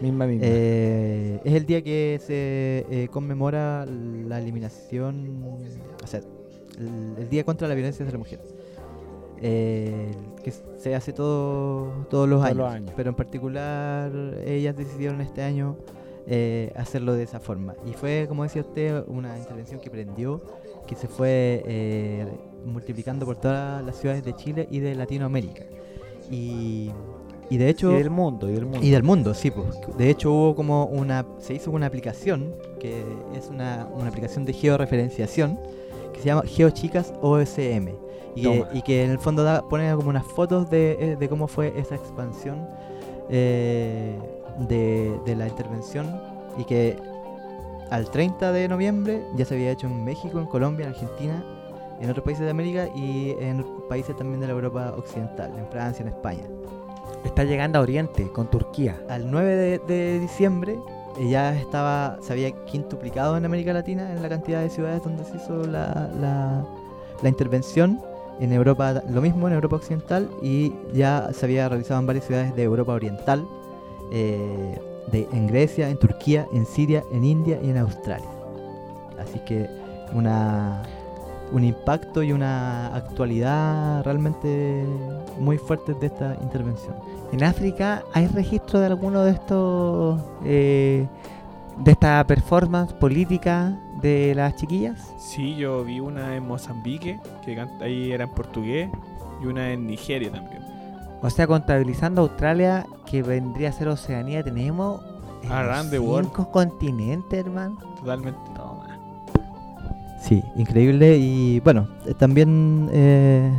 Misma, misma. Eh, es el día que se eh, conmemora la eliminación, o sea, el, el día contra la violencia hacia la mujer. Eh, que se hace todo, todos los Todos años, los años. pero en particular ellas decidieron este año eh, hacerlo de esa forma. Y fue, como decía usted, una intervención que prendió, que se fue eh, multiplicando por todas las ciudades de Chile y de Latinoamérica. Y, y de hecho... Y del mundo, y del mundo. Y del mundo, sí. Pues. De hecho hubo como una... Se hizo una aplicación, que es una, una aplicación de georreferenciación, que se llama GeoChicas OSM. Y que, Toma. y que en el fondo da, pone como unas fotos de, eh, de cómo fue esa expansión eh, de, de la intervención y que al 30 de noviembre ya se había hecho en México, en Colombia, en Argentina, en otros países de América y en países también de la Europa Occidental, en Francia, en España. Está llegando a Oriente con Turquía. Al 9 de, de diciembre eh, ya estaba, se había quintuplicado en América Latina en la cantidad de ciudades donde se hizo la, la, la intervención. En Europa lo mismo, en Europa Occidental, y ya se había realizado en varias ciudades de Europa Oriental, eh, de, en Grecia, en Turquía, en Siria, en India y en Australia. Así que una, un impacto y una actualidad realmente muy fuertes de esta intervención. ¿En África hay registro de alguno de estos... eh, de esta performance política de las chiquillas? Sí, yo vi una en Mozambique, que canta- ahí era en portugués, y una en Nigeria también. O sea, contabilizando Australia, que vendría a ser Oceanía, tenemos en Around the world. cinco continentes, hermano. Totalmente. Toma. Sí, increíble y bueno, eh, también eh,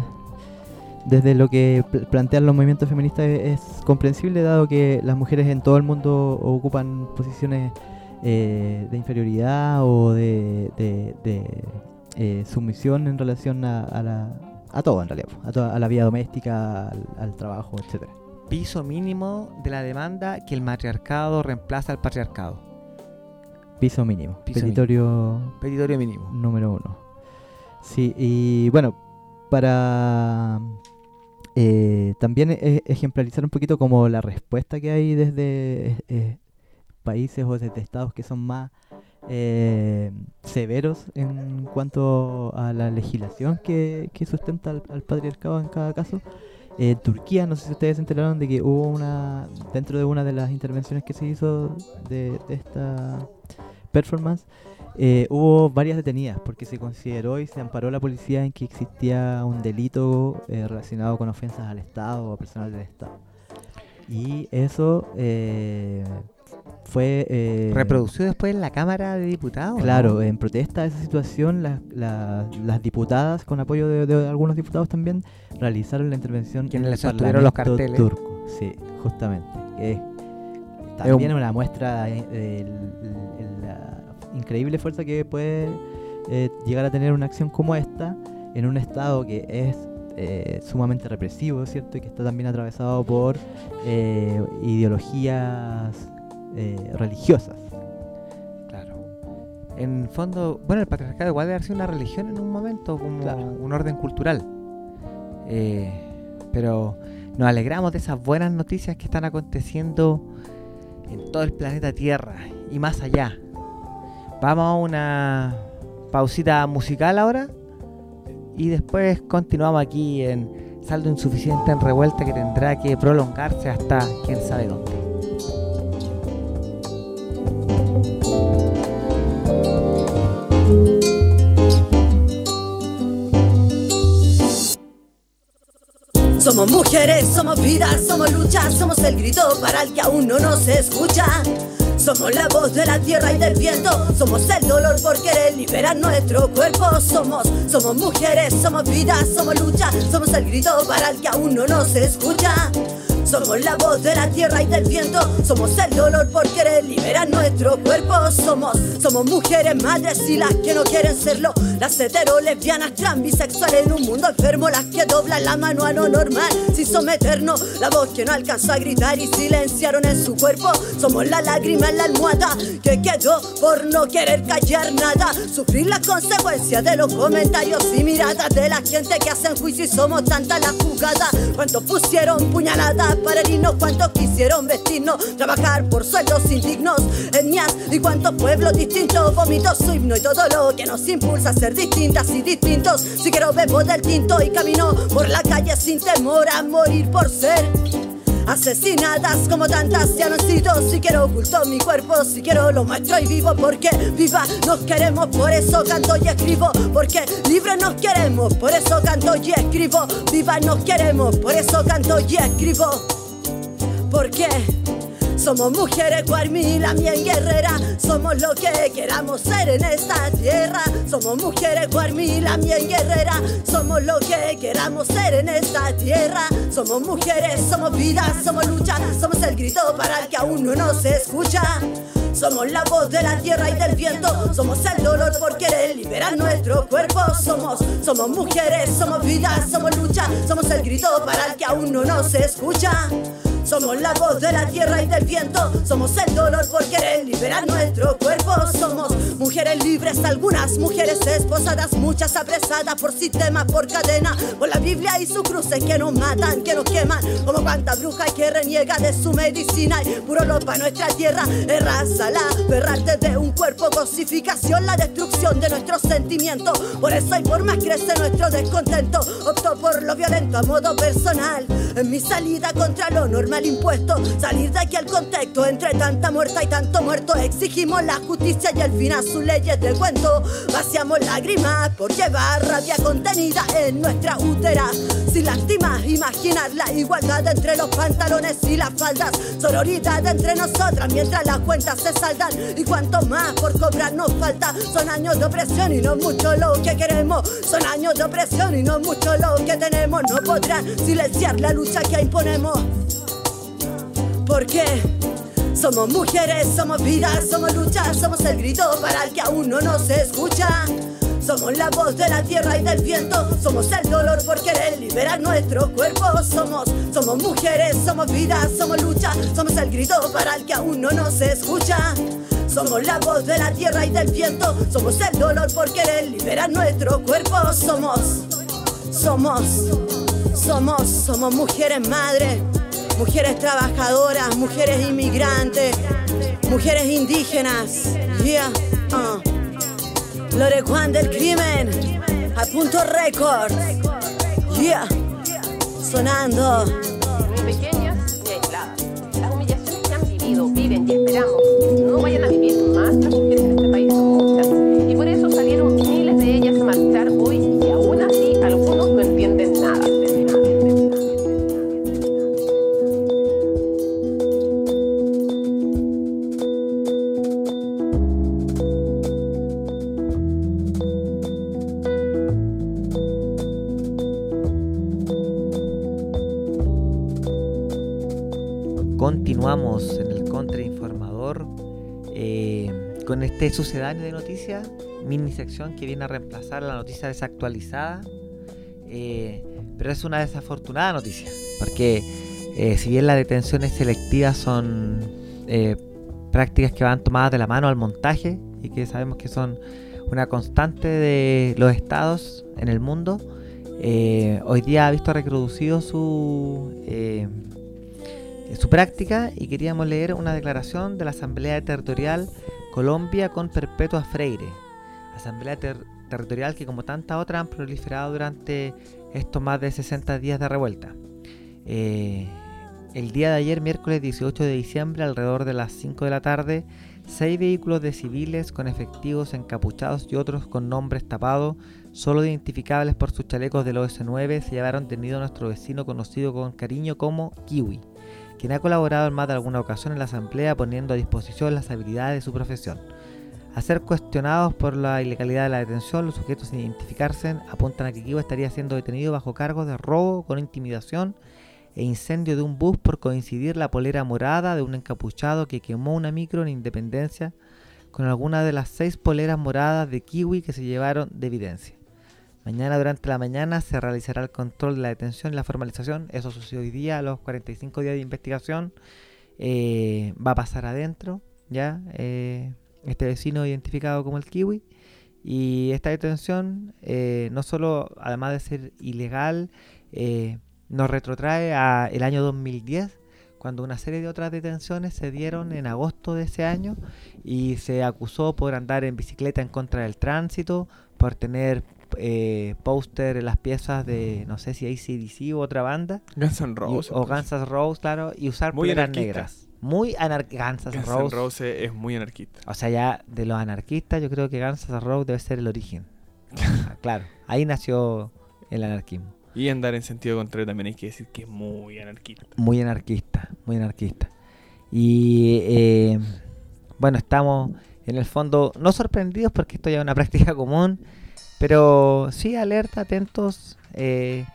desde lo que pl- plantean los movimientos feministas es comprensible dado que las mujeres en todo el mundo ocupan posiciones eh, de inferioridad o de, de- de, eh, sumisión en relación a, a la, a todo en realidad, a, toda- a la vida doméstica, al, al trabajo, etcétera. Piso mínimo de la demanda que el matriarcado reemplaza al patriarcado. Piso mínimo, Piso petitorio Petitorio mínimo. número uno. Sí, y bueno, para eh, también ejemplarizar un poquito como la respuesta que hay desde eh, países o desde estados que son más eh, severos en cuanto a la legislación que, sustenta al, patriarcado en cada caso. Eh, Turquía, no sé si ustedes se enteraron de que hubo una, dentro de una de las intervenciones que se hizo de, esta performance, eh, hubo varias detenidas porque se consideró y se amparó la policía en que existía un delito relacionado con ofensas al Estado o a personal del Estado. Y eso fue... eh, Reproducido después en la Cámara de Diputados. Claro, ¿no? en protesta de esa situación, las- la- las diputadas, con apoyo de, de algunos diputados también, realizaron la intervención en les el sostuvieron los Parlamento carteles. turco. Sí, justamente. también una muestra de, el- la increíble fuerza que puede eh, llegar a tener una acción como esta en un estado que es eh, sumamente represivo, ¿cierto? Y que está también atravesado por eh, ideologías eh, religiosas. Claro. En fondo, bueno, el patriarcado igual debe haber sido una religión en un momento, como un orden cultural. Eh, pero nos alegramos de esas buenas noticias que están aconteciendo en todo el planeta Tierra y más allá. Vamos a una pausita musical ahora y después continuamos aquí en saldo insuficiente en revuelta que tendrá que prolongarse hasta quién sabe dónde. Somos mujeres, somos vidas, somos luchas, somos el grito para el que aún no nos escucha. Somos la voz de la tierra y del viento, somos el dolor por querer liberar nuestro cuerpo. Somos, somos mujeres, somos vidas, somos lucha, somos el grito para el que aún no nos escucha. Somos la voz de la tierra y del viento, somos el dolor por querer liberar nuestro cuerpo. Somos, somos mujeres, madres y las que no quieren serlo, las hetero, lesbianas, trans, bisexuales en un mundo enfermo, las que doblan la mano a lo normal sin someternos, la voz que no alcanzó a gritar y silenciaron en su cuerpo. Somos la lágrima en la almohada que quedó por no querer callar nada, sufrir las consecuencias de los comentarios y miradas de la gente que hacen juicio y somos tantas las jugadas. Cuántos pusieron puñaladas para herirnos, cuántos quisieron vestirnos, trabajar por sueldos indignos, etnias y cuántos pueblos distintos, vomito su himno y todo lo que nos impulsa a ser distintas y distintos. Si quiero bebo del tinto y camino por la calle sin temor a morir por ser. Asesinadas como tantas ya no han sido. Si quiero oculto mi cuerpo, si quiero lo muestro y vivo Porque viva nos queremos, por eso canto y escribo Porque libre nos queremos, por eso canto y escribo Viva nos queremos, por eso canto y escribo Porque somos mujeres guarmila, bien guerrera. Somos lo que queramos ser en esta tierra. Somos mujeres guarmila, bien guerrera. Somos lo que queramos ser en esta tierra. Somos mujeres, somos vidas, somos lucha. Somos el grito para el que aún no nos escucha. Somos la voz de la tierra y del viento, somos el dolor por querer liberar nuestro cuerpo. Somos, somos mujeres, somos vidas, somos lucha, somos el grito para el que aún no nos escucha. Somos la voz de la tierra y del viento, somos el dolor por querer liberar nuestro cuerpo. Somos mujeres libres, algunas mujeres esposadas, muchas apresadas por sistemas, por cadena, por la Biblia y sus cruces que nos matan, que nos queman, como cuanta bruja que reniega de su medicina y puro lo para nuestra tierra. Erraza la berrarte de un cuerpo, cosificación, la destrucción de nuestros sentimientos. Por eso y por más crece nuestro descontento, opto por lo violento a modo personal. En mi salida contra lo normal impuesto, salir de aquí al contexto entre tanta muerta y tanto muerto. Exigimos la justicia y al final sus leyes de cuento. Vaciamos lágrimas por llevar rabia contenida en nuestra útera. Sin lástimas, imaginar la igualdad entre los pantalones y las faldas. Sororidad entre nosotras mientras las cuentas se saldan. Y cuanto más por cobrar nos falta. Son años de opresión y no mucho lo que queremos. Son años de opresión y no mucho lo que tenemos. No podrán silenciar la lucha que imponemos. Porque somos mujeres, somos vidas, somos luchas, somos el grito para el que aún no nos escucha. Somos la voz de la tierra y del viento. Somos el dolor por querer liberar nuestro cuerpo. Somos, somos mujeres, somos vida, somos lucha. Somos el grito para el que aún no nos escucha. Somos la voz de la tierra y del viento. Somos el dolor por querer liberar nuestro cuerpo. Somos, somos, somos, somos mujeres madres, mujeres trabajadoras, mujeres inmigrantes, mujeres indígenas. Yeah, uh. Lore Juan del crimen, a punto récord. Yeah, sonando. Pequeñas. Las humillaciones que han vivido, viven y esperamos no vayan a vivir más con este sucedáneo de noticias, mini sección que viene a reemplazar la noticia desactualizada. eh, pero es una desafortunada noticia, porque eh, si bien las detenciones selectivas son eh, prácticas que van tomadas de la mano al montaje y que sabemos que son una constante de los estados en el mundo, hoy día ha visto reproducido su, su práctica y queríamos leer una declaración de la Asamblea Territorial Colombia con Perpetua Freire. Asamblea ter- Territorial que como tantas otras han proliferado durante estos más de 60 días de revuelta. Eh, el día de ayer, miércoles 18 de diciembre, alrededor de las 5 de la tarde, seis vehículos de civiles con efectivos encapuchados y otros con nombres tapados, solo identificables por sus chalecos del OS9, se llevaron detenido a nuestro vecino conocido con cariño como Kiwi, quien ha colaborado en más de alguna ocasión en la asamblea poniendo a disposición las habilidades de su profesión. A ser cuestionados por la ilegalidad de la detención, los sujetos sin identificarse apuntan a que Kiwi estaría siendo detenido bajo cargos de robo con intimidación e incendio de un bus por coincidir la polera morada de un encapuchado que quemó una micro en Independencia con alguna de las seis poleras moradas de Kiwi que se llevaron de evidencia. Mañana durante la mañana se realizará el control de la detención y la formalización. Eso sucedió hoy día, a los 45 días de investigación. Eh, va a pasar adentro, ya, eh, este vecino identificado como el Kiwi. Y esta detención, eh, no solo, además de ser ilegal, eh, nos retrotrae a el año 2010, cuando una serie de otras detenciones se dieron en agosto de ese año y se acusó por andar en bicicleta en contra del tránsito, por tener eh, póster las piezas de, no sé si ACDC u otra banda. Guns N' Roses, o. Guns N' Roses, claro, y usar Muy anarquista. negras. Muy anarquista. Guns N' Roses. Roses es muy anarquista. O sea, ya de los anarquistas, yo creo que Guns N' Roses debe ser el origen. *laughs* Claro, ahí nació el anarquismo. Y andar en sentido contrario también hay que decir que es muy anarquista. Muy anarquista, muy anarquista. Y eh, bueno, estamos en el fondo no sorprendidos porque esto ya es una *laughs* práctica común, pero sí alerta, atentos eh,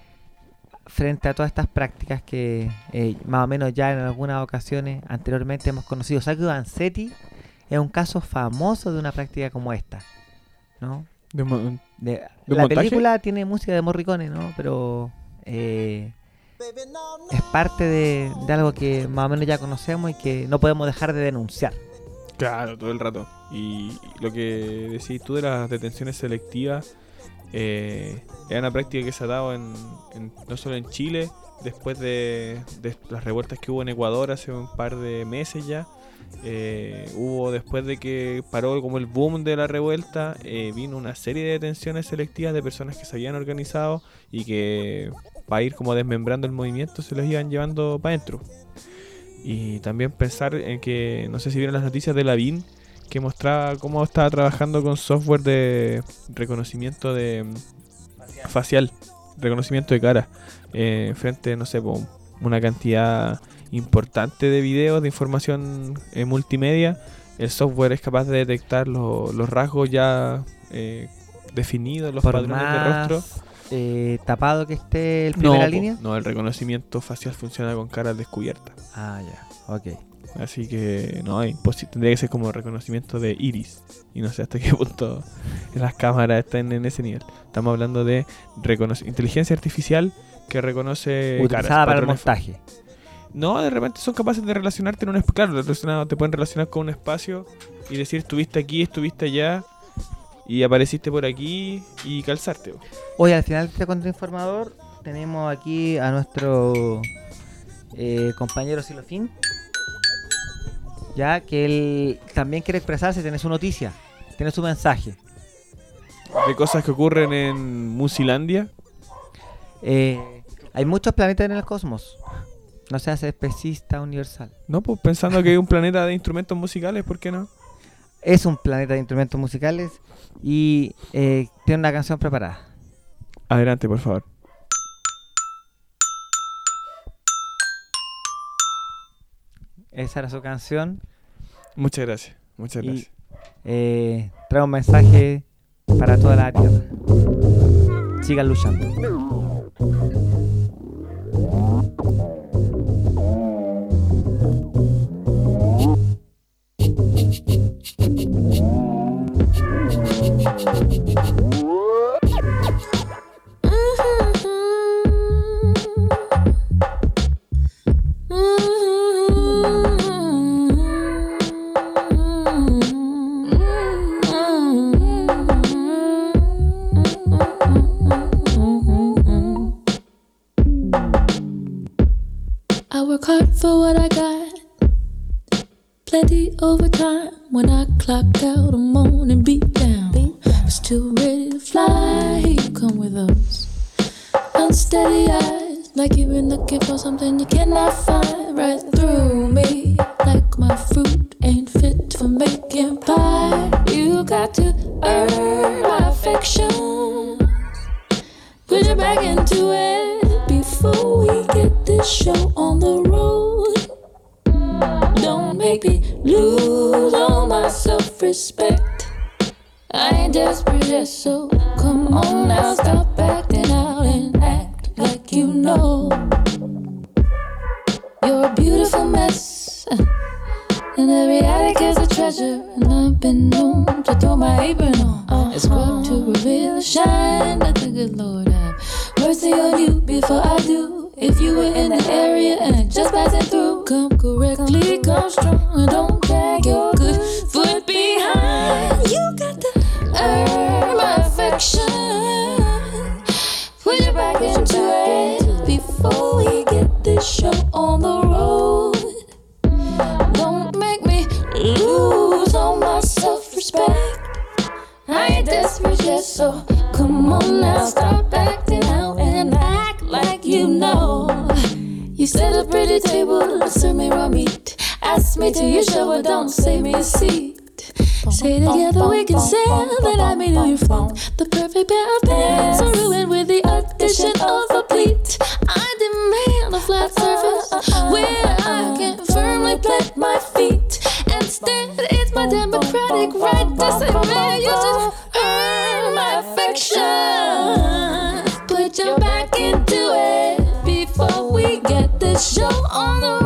frente a todas estas prácticas que eh, más o menos ya en algunas ocasiones anteriormente hemos conocido. Sacco Vanzetti es un caso famoso de una práctica como esta, ¿no? ¿De, mo- De- de la montaje? película tiene música de Morricone, ¿no? Pero eh, es parte de, de algo que más o menos ya conocemos y que no podemos dejar de denunciar. Claro, todo el rato. Y lo que decís tú de las detenciones selectivas eh, es una práctica que se ha dado en, en- no solo en Chile, después de, las revueltas que hubo en Ecuador hace un par de meses ya. eh, hubo después de que paró como el boom de la revuelta, eh, vino una serie de detenciones selectivas de personas que se habían organizado y que para ir como desmembrando el movimiento se los iban llevando para adentro. Y también pensar en que, no sé si vieron las noticias de Lavín, que mostraba cómo estaba trabajando con software de reconocimiento de mm, facial, reconocimiento de cara, eh, frente, no sé, una cantidad importante de videos, de información eh, multimedia. El software es capaz de detectar lo- los rasgos ya eh, definidos, los Por patrones de rostro. eh, tapado que esté el primera no, línea? No, el reconocimiento facial funciona con caras descubiertas. Ah, ya, ok. Así que no, tendría que ser como reconocimiento de iris. Y no sé hasta qué *laughs* punto las cámaras están en ese nivel. Estamos hablando de inteligencia artificial que reconoce Utilizada caras, para el montaje. No, de repente son capaces de relacionarte en un espacio. Claro, te pueden relacionar con un espacio y decir estuviste aquí, estuviste allá y apareciste por aquí y calzarte. Hoy al final de este contrainformador tenemos aquí a nuestro eh, compañero Silofín. Ya que él también quiere expresarse, tiene su noticia, tiene su mensaje. De cosas que ocurren en Musilandia. Eh, hay muchos planetas en el cosmos. No se hace especista universal. No, pues pensando que hay un planeta de instrumentos musicales, ¿por qué no? Es un planeta de instrumentos musicales y eh, tiene una canción preparada. Adelante, por favor. Esa era su canción. Muchas gracias, muchas Y, gracias. eh, trae un mensaje para toda la tierra. Sigan luchando. Something you cannot find so come on now, stop acting out and act like you know. You set a pretty table, serve me raw meat. Ask me to your but don't save me a seat. Say together we can sail, then I may know your funk. The perfect pair of pants are ruined with the addition of a pleat. I demand a flat surface where I can firmly plant my feet. Instead, it's my democratic right to say, man, you should affection. Put your back into it before we get this show on the road.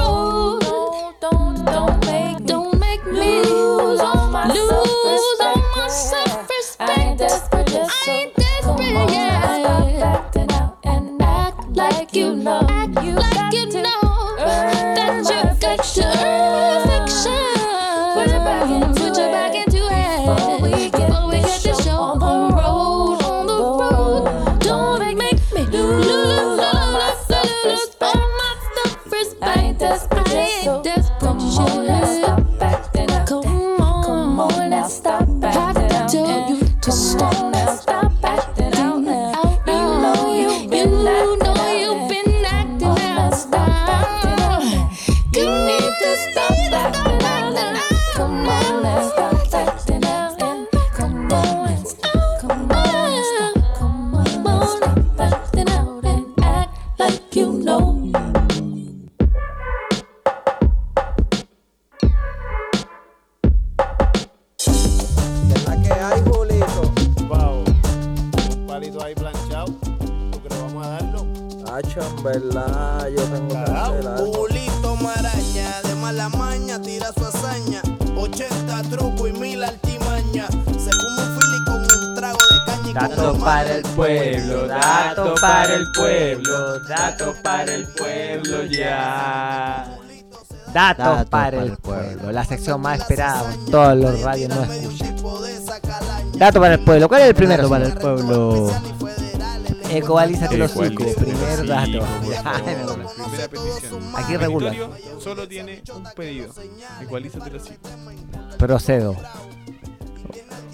Datos Datos para el pueblo, la sección más esperada por todos los radios no escuchan. Dato para el pueblo, ¿cuál es el primero? Dato para el pueblo. Ecualízate los cinco, Ecualízate primer dato. *laughs* Primera petición. Aquí regula. Solo tiene un pedido. Igualízate los hocico. Procedo.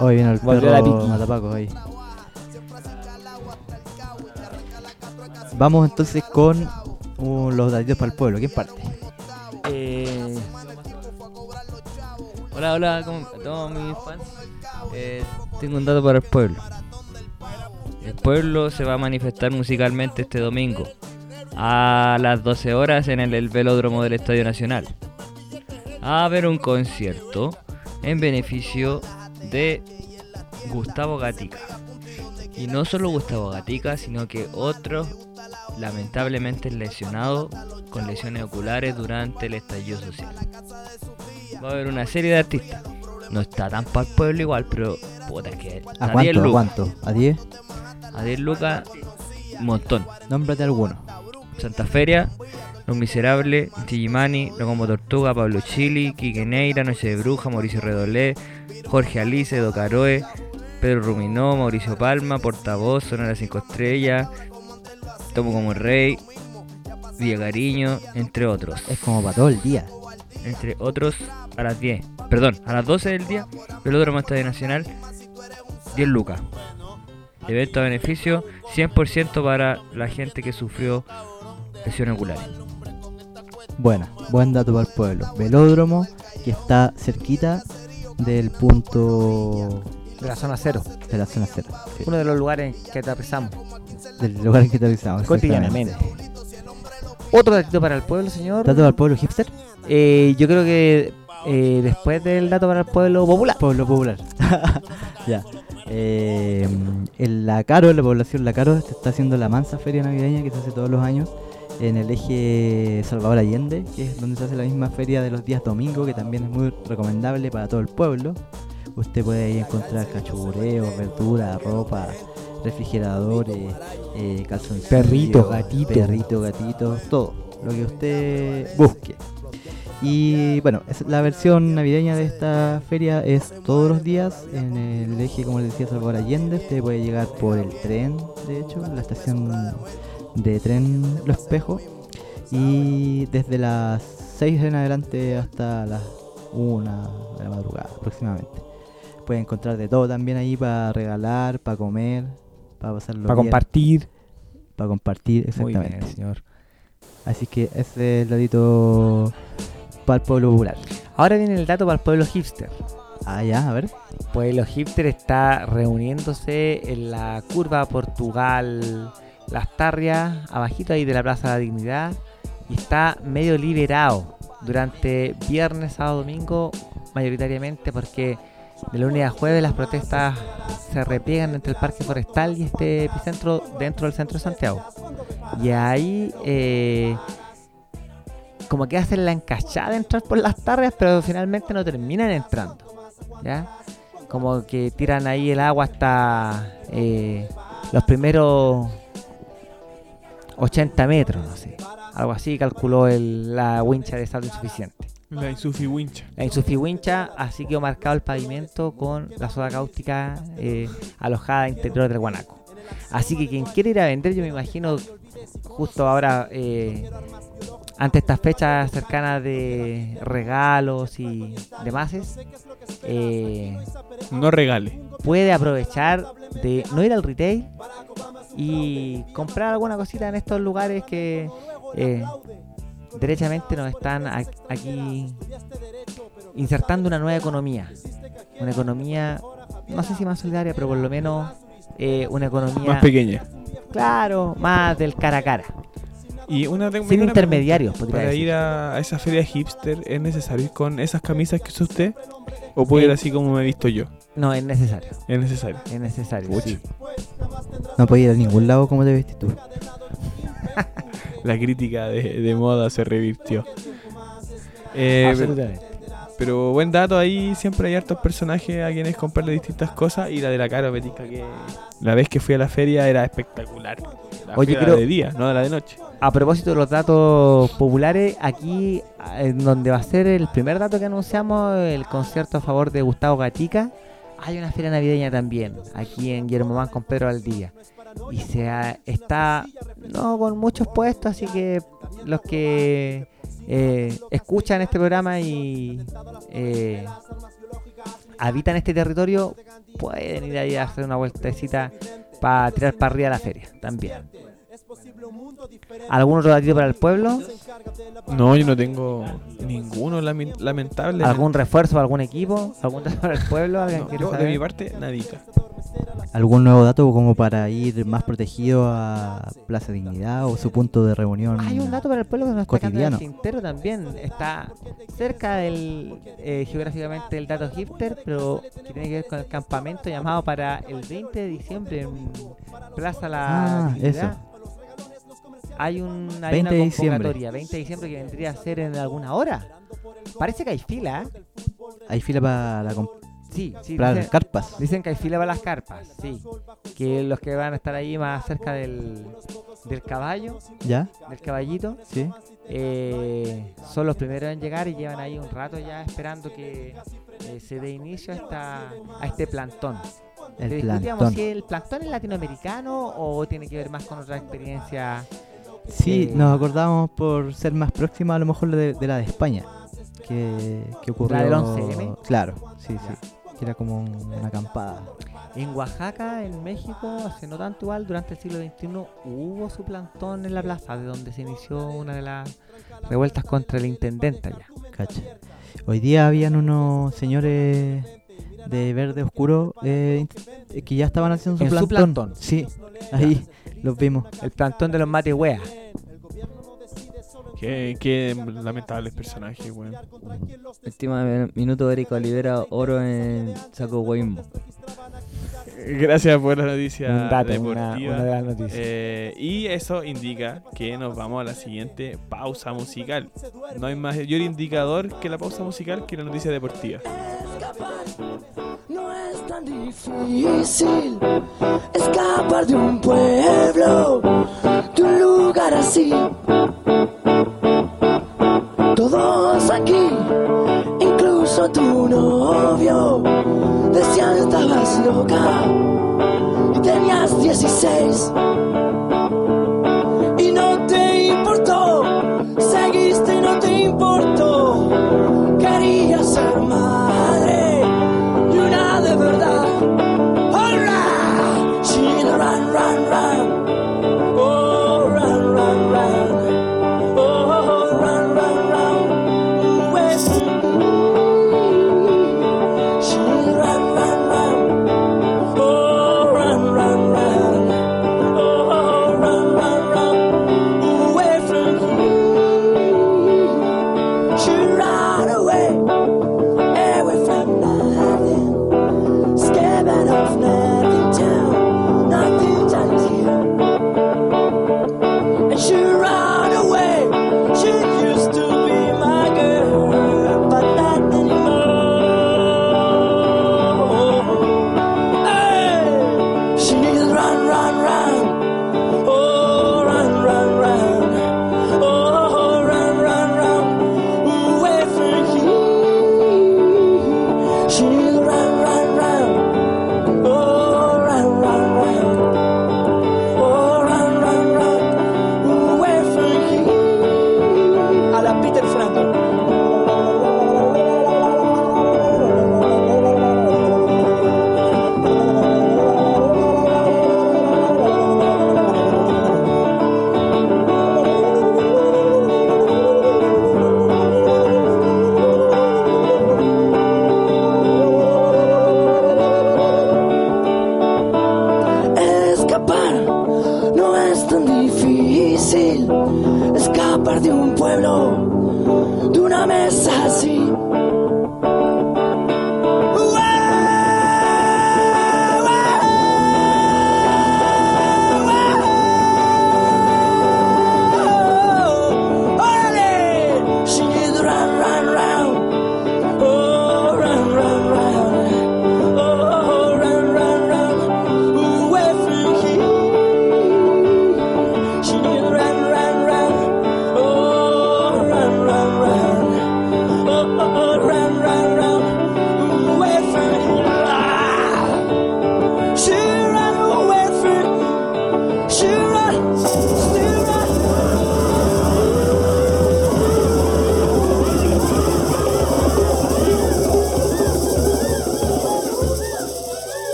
Hoy viene el Volvió la. Matapaco ahí. Vamos entonces con uh, los datitos para el pueblo. ¿Quién parte? Eh, Hola, hola, ¿cómo- a todos mis fans. Eh, tengo un dato para el pueblo. El pueblo se va a manifestar musicalmente este domingo a las 12 horas en el, el velódromo del Estadio Nacional. A haber un concierto en beneficio de Gustavo Gatica. Y no solo Gustavo Gatica, sino que otros lamentablemente lesionados con lesiones oculares durante el estallido social. Va a haber una serie de artistas. No está tan para el pueblo igual, pero puta que ¿A 10 cuánto? ¿A lucas. cuánto? ¿A 10? A 10 lucas, un montón. Nómbrate alguno. Santa Feria, Los Miserables, Chillimani, Locomo Tortuga, Pablo Chili, Quique Neira, Noche de Bruja, Mauricio Redolé, Jorge Alice, Do Caroe, Pedro Ruminó, Mauricio Palma, Portavoz, Sonora 5 Estrellas, Tomo como Rey, Villa Cariño, entre otros. Es como para todo el día. Entre otros, a las 10, perdón, a las 12 del día, Velódromo Estadio Nacional, 10 lucas. Evento a beneficio 100% para la gente que sufrió lesiones oculares. Buena, buen dato para el pueblo. Velódromo que está cerquita del punto de la zona cero. de la zona cero. sí. Uno de los lugares que aterrizamos. Del lugar en que aterrizamos. Cotidianamente. Otro datito para el pueblo, señor. ¿Dato para el pueblo hipster? Eh, yo creo que eh, después del dato para el pueblo popular. Pueblo popular. *laughs* ya. Eh, en La Caro, la población La Caro, se está haciendo la mansa feria navideña que se hace todos los años en el eje Salvador Allende, que es donde se hace la misma feria de los días domingo, que también es muy recomendable para todo el pueblo. Usted puede ahí encontrar cachureos, verduras, ropa, refrigeradores, eh, calzoncillos, Perrito, gatito. perrito, gatito, todo lo que usted busque. Y bueno, la versión navideña de esta feria es todos los días en el eje, como les decía, Salvador Allende. Usted puede llegar por el tren, de hecho, la estación de tren Los Espejos. Y desde las 6 en adelante hasta las 1 de la madrugada aproximadamente. Puede encontrar de todo también ahí para regalar, para comer, para pasarlo Para bien, compartir. Para compartir, Muy exactamente. bien, señor. Así que ese es el ladito para el pueblo popular. Ahora viene el dato para el pueblo hipster. Ah, ya, a ver. Pueblo hipster está reuniéndose en la curva Portugal Las Tarrias, abajito ahí de la Plaza de la Dignidad, y está medio liberado durante viernes, sábado, domingo, mayoritariamente porque de lunes a jueves las protestas se repliegan entre el Parque Forestal y este epicentro dentro del centro de Santiago. Y ahí eh, como que hacen la encachada de entrar por las tardes, pero finalmente no terminan entrando. ¿Ya? Como que tiran ahí el agua hasta eh, los primeros 80 metros, no sé. Algo así calculó el- la wincha de saldo insuficiente. La Insufi Wincha. La Insufi wincha así quedó marcado el pavimento con la soda cáustica eh, alojada interior del guanaco. Así que quien quiere ir a vender, yo me imagino justo ahora, eh, ante estas fechas cercanas de regalos y demás, eh, No regale. puede aprovechar de no ir al retail y comprar alguna cosita en estos lugares que eh, derechamente nos están aquí insertando una nueva economía. Una economía, no sé si más solidaria, pero por lo menos eh, una economía Más pequeña. Claro, más del cara a cara. Y una tengo- Sin una intermediarios, pregunta. Para decir. ir a, a esa feria hipster, ¿es necesario ir con esas camisas que usa usted? ¿O puede ir así como me he visto yo? No, es necesario. Es necesario. Es necesario, sí. No puedes ir a ningún lado como te vestís tú. *laughs* la crítica de, de moda se revirtió. Eh, Absolutamente. Pero buen dato ahí, siempre hay hartos personajes a quienes comprarle distintas cosas y la de la cara Petica que la vez que fui a la feria era espectacular. La Oye, creo- de día, no de la de noche. A propósito de los datos populares, aquí en donde va a ser el primer dato que anunciamos, el concierto a favor de Gustavo Gatica, hay una feria navideña también, aquí en Guillermo con Pedro Valdía. Y se ha- está no con muchos puestos, así que los que eh, escuchan este programa y eh, habitan este territorio pueden ir ahí a hacer una vueltecita para tirar para arriba la feria también. ¿Algún otro datito para el pueblo? No, yo no tengo ninguno lamentable. ¿Algún refuerzo, algún equipo? ¿Algún dato para el pueblo? ¿Alguien No, quiere yo de mi parte, nadita. ¿Algún nuevo dato como para ir más protegido a Plaza Dignidad o su punto de reunión Hay un dato para el pueblo que nos está el cotidiano? tintero también. Está cerca del eh, geográficamente el dato hipster, pero que tiene que ver con el campamento llamado para el 20 de diciembre en Plaza La Ah, Dignidad. Hay, un, hay 20 una de convocatoria, 20 de diciembre, que vendría a ser en alguna hora. Parece que hay fila. ¿eh? Hay fila para la comp- Sí, sí. para dicen- las carpas. Dicen que hay fila para las carpas, sí. Que los que van a estar ahí más cerca del, del caballo, ¿Ya? del caballito, Sí. eh, son los primeros en llegar y llevan ahí un rato ya esperando que eh, se dé inicio a, esta, a este plantón. El plantón. si el plantón es latinoamericano o tiene que ver más con otra experiencia. Sí, eh, nos acordamos por ser más próxima a lo mejor de, de la de España. Que, que ocurrió. del 11M? Claro, sí, sí. Que era como un- una acampada. En Oaxaca, en México, hace no tanto igual, durante el siglo XXI hubo su plantón en la plaza, de donde se inició una de las revueltas contra el intendente allá. Cacha. Hoy día habían unos señores de verde oscuro eh, que ya estaban haciendo su En su plantón. Sí, ahí los vimos. El plantón de los matehueas. Qué, qué lamentables personajes, weón. Último minuto Erika Olivera, oro en saco Guaymbo. Gracias por la noticia Un dato, deportiva. una- una de las noticias. Eh, y eso indica que nos vamos a la siguiente pausa musical. No hay mayor indicador que la pausa musical que la noticia deportiva. No es tan difícil escapar de un pueblo, de un lugar así. Todos aquí, incluso tu novio, decían estabas loca y tenías 16. Y no te importó, seguiste no te importó. Querías ser madre y una de verdad. Alright, she run, run, run.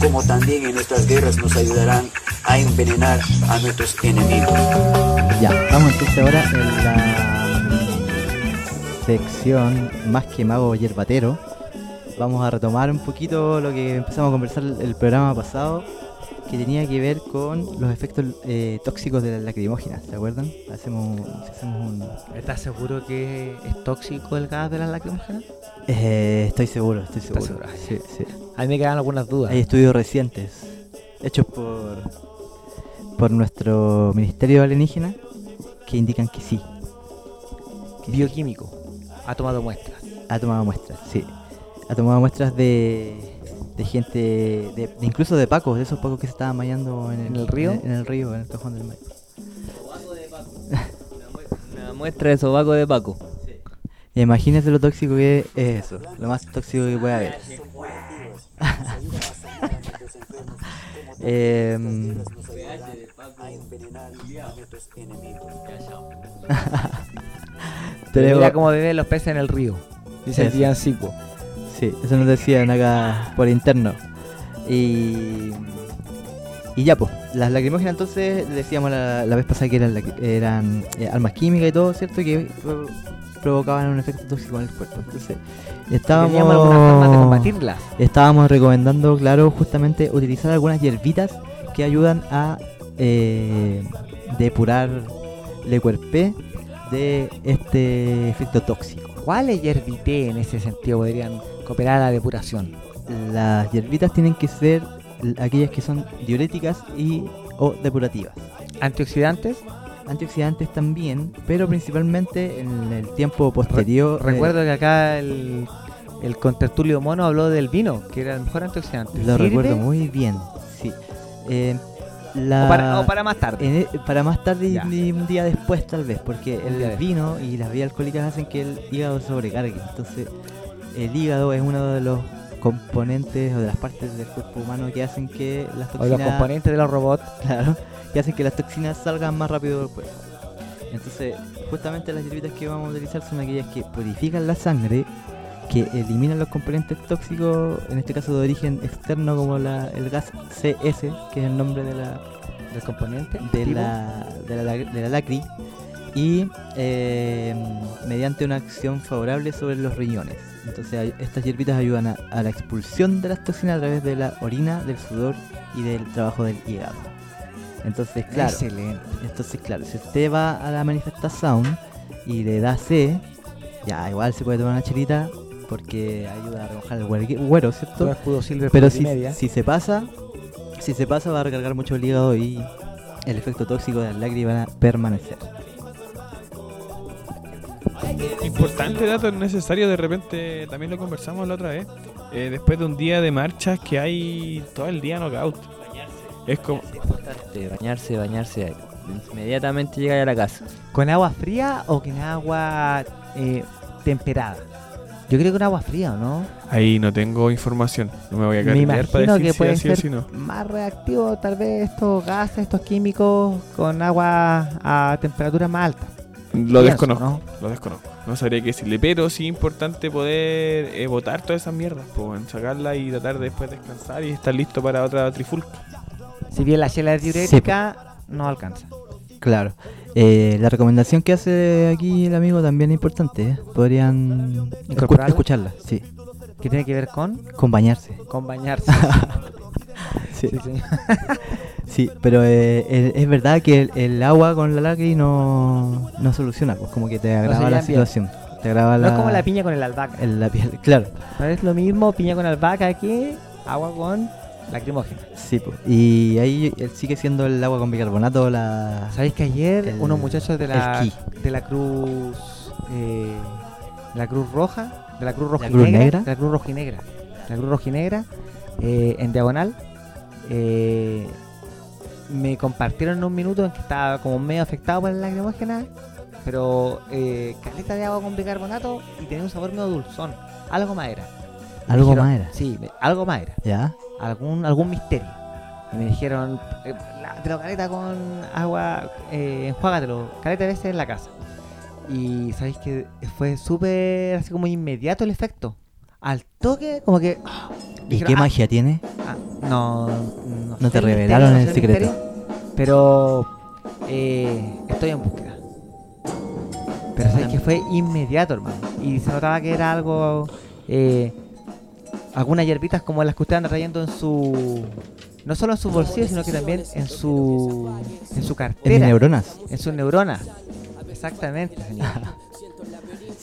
Como también en nuestras guerras nos ayudarán a envenenar a nuestros enemigos. Ya, vamos entonces ahora en la sección Más que mago yerbatero. Vamos a retomar un poquito lo que empezamos a conversar el, el programa pasado, que tenía que ver con los efectos eh, tóxicos de las lacrimógenas, ¿se acuerdan? Hacemos, hacemos un... ¿Estás seguro que es tóxico el gas de las lacrimógenas? Eh, estoy seguro, estoy ¿Estás seguro. seguro? Sí, sí. A mí me quedan algunas dudas. Hay estudios recientes hechos por, por nuestro Ministerio Alienígena que indican que sí. Bioquímico. Ha tomado muestras. Ha tomado muestras, sí. Ha tomado muestras de, de gente, de, de incluso de pacos, de esos pacos que se estaban bañando en el, ¿En el río? En, el río, en el cajón del mar. Una muestra de sobaco de Paco. Imagínense lo tóxico que es eso, lo más tóxico que puede haber. *laughs* Tenemos- Mira cómo beben los peces en el río. Dice villancico. Sí, eso nos decían acá por interno. Y. Y ya, pues, las lacrimógenas entonces decíamos la, la vez pasada que eran, eran eh, armas químicas y todo, ¿cierto? Que provocaban un efecto tóxico en el cuerpo. Entonces, estábamos. Formas de combatirlas. Estábamos recomendando, claro, justamente utilizar algunas hierbitas que ayudan a eh, depurar le cuerpé de este efecto tóxico. ¿Cuál es hierbité en ese sentido? Podrían cooperar a la depuración. Las hierbitas tienen que ser aquellas que son diuréticas y o depurativas. ¿Antioxidantes? Antioxidantes también, pero principalmente en el tiempo posterior. Re- eh, recuerdo que acá el, el contertulio mono habló del vino, que era el mejor antioxidante. Lo ¿Sirve? recuerdo muy bien, sí. Eh, la- O para- o para más tarde. en e- para más tarde y- Ya. y un día después tal vez, porque el vino y las bebidas alcohólicas hacen que el hígado sobrecargue. Entonces, el hígado es uno de los componentes o de las partes del cuerpo humano que hacen que las O toxinas... los componentes de los robots. Claro, *laughs* que hacen que las toxinas salgan más rápido del cuerpo. Entonces, justamente las hierbitas que vamos a utilizar son aquellas que purifican la sangre, que eliminan los componentes tóxicos, en este caso de origen externo, como la, el gas CS, que es el nombre de la, del componente de la, de la, de la lacri, y eh, mediante una acción favorable sobre los riñones. Entonces, estas hierbitas ayudan a, a la expulsión de las toxinas a través de la orina, del sudor y del trabajo del hígado. Entonces, claro. Excelente. Entonces, claro, si usted va a la manifestación y le da C, ya igual se puede tomar una chelita porque ayuda a remojar el güer- güero, ¿cierto? Pero si, si se pasa, si se pasa va a recargar mucho el hígado y el efecto tóxico de las lágrimas va a permanecer. Importante dato necesario, de repente también lo conversamos la otra vez. eh, después de un día de marchas que hay todo el día knockout. Es como. Importante, bañarse, bañarse. Inmediatamente llega a la casa. ¿Con agua fría o con agua eh, temperada? Yo creo que con agua fría, ¿o no? Ahí no tengo información. No me voy a cargar para imagino decir que si así o ser si no. más reactivos tal vez estos gases, estos químicos con agua a temperatura más alta. Lo desconozco. ¿no? Lo desconozco. No sabría qué decirle. Pero sí es importante poder eh, botar todas esas mierdas. Pues, sacarla y tratar de después descansar y estar listo para otra trifulca. Si bien la chela es diurética, no alcanza. Claro. Eh, la recomendación que hace aquí el amigo también es importante. ¿eh? Podrían escu- ¿Incorporarla? escucharla, sí. ¿Qué tiene que ver con? Con bañarse. Con bañarse. *laughs* Sí. Sí, señor. *laughs* Sí, pero eh, es, es verdad que el, el agua con la lacri no, no soluciona, pues como que te agrava la situación. Te agrava No la, es como la piña con el albahaca. en la piel, claro. No es lo mismo piña con albahaca que agua con lacrimógena. Sí, pues. y ahí eh, sigue siendo el agua con bicarbonato la... ¿Sabéis que ayer el- unos muchachos de la, el de la Cruz eh, de la Cruz Roja, de la Cruz ¿La Cruz Negra? de la Cruz Rojinegra, de la Cruz Rojinegra, eh, en diagonal, eh, me compartieron en un minuto en que estaba como medio afectado por la lacrimógena, pero eh, caleta de agua con bicarbonato y tenía un sabor medio dulzón, algo más era. Me ¿Algo dijeron- más era? Sí, me- algo más era. ¿Ya? Algún, algún misterio. Y me dijeron, eh, lávate caleta con agua, eh, enjuágatelo, caleta de veces en la casa. Y sabéis que fue súper así como inmediato el efecto. Al toque, como que. ah, ¿Y dijeron, qué "Ah, magia tiene? ah, no, No te sé revelaron no el secreto. misterio, Pero eh, estoy en búsqueda. Pero sabéis que fue inmediato, hermano. Y se notaba que era algo. eh, algunas hierbitas como las que usted anda trayendo en su. No solo en su bolsillo, sino que también en su. En su cartera. En mis neuronas. En sus neuronas. Exactamente, señor. *laughs*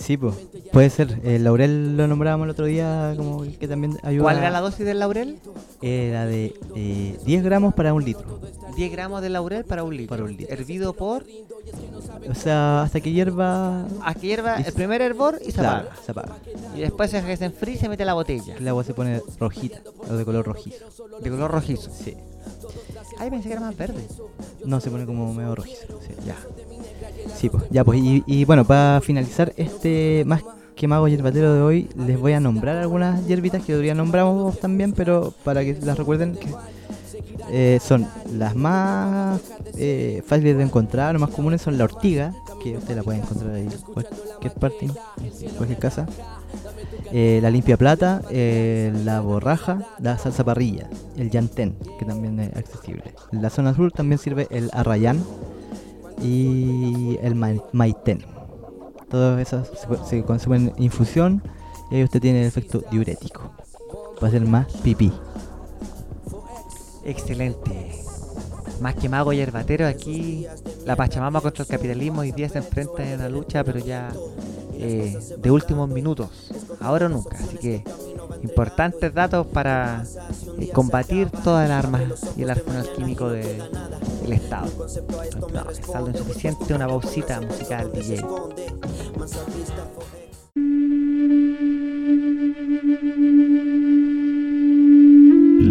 Sí, pues. Puede ser. El laurel lo nombrábamos el otro día como que también ayuda. ¿Cuál era la dosis del laurel? Era de eh, 10 gramos para un litro. 10 gramos de laurel para un litro. Hervido por. O sea, hasta que hierva. A que hierva el primer hervor y se Claro, apaga. se apaga. Y después se que se y se mete la botella. El agua se pone rojita, o de color rojizo. De color rojizo. Sí. Ay, pensé que era más verde. No, se pone como medio rojizo. Sí, ya. Sí, pues. Ya, pues. Y, bueno, para finalizar este más que mago yerbatero de hoy, les voy a nombrar algunas hierbitas que todavía nombramos también, pero para que las recuerden que eh, son las más eh, fáciles de encontrar, más comunes son la ortiga, que usted la puede encontrar ahí en cualquier parte, cualquier casa. Eh, la limpia plata, la borraja, la salsa parrilla, el yantén, que también es accesible. La zona sur también sirve el arrayán y el ma-. Todas esas se, consumen en infusión y ahí usted tiene el efecto diurético. Va a ser más pipí. Excelente. Más que mago y herbatero, aquí la Pachamama contra el capitalismo hoy día se enfrenta en una lucha, pero ya eh, de últimos minutos. Ahora o nunca. Así que importantes datos para eh, combatir todas las armas y el arsenal químico de- del Estado. No, es saldo insuficiente, una pausita musical, DJ.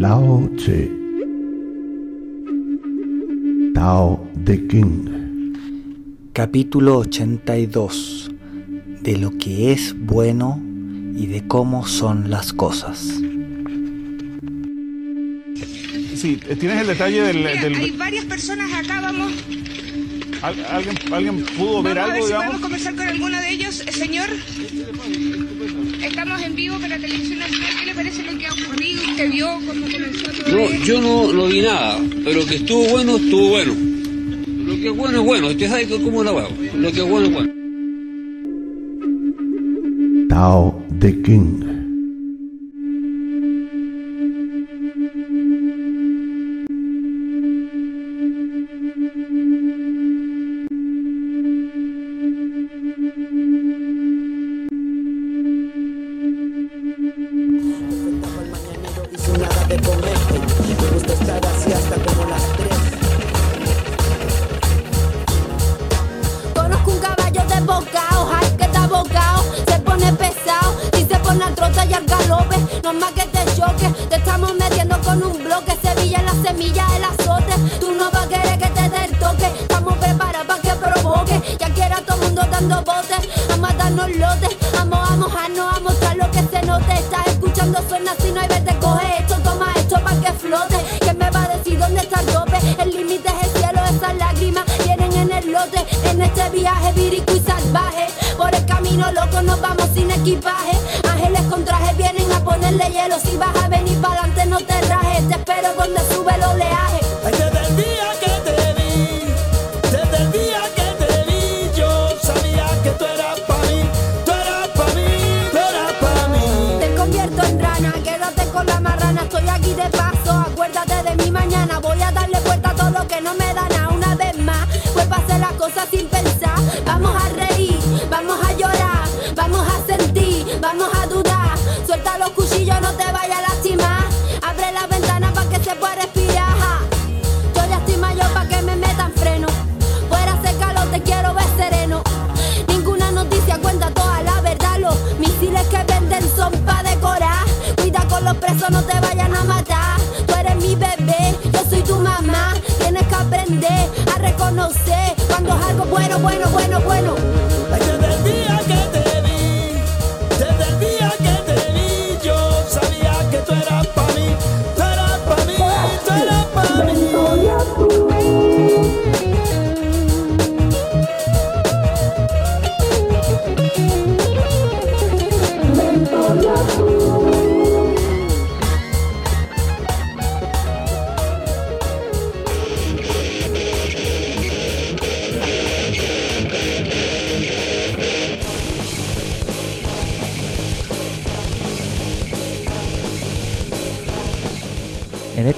Lao Tse. Tao de King. Capítulo 82 de lo que es bueno y de cómo son las cosas. Sí, tienes el detalle del... Mira, del- hay varias personas acá, vamos, ¿al- ¿Alguien, ¿Alguien pudo ver vamos a ver algo, si digamos? podemos conversar con alguno de ellos. Eh, Señor, estamos en vivo para Televisión Nacional. ¿Qué le parece lo que ha ocurrido? ¿Usted vio cómo comenzó todo No, esto? yo no, no vi nada, pero que estuvo bueno, estuvo bueno. Lo que es bueno es bueno, usted sabe que cómo es la huevo. Lo que es bueno es bueno. Tao de King.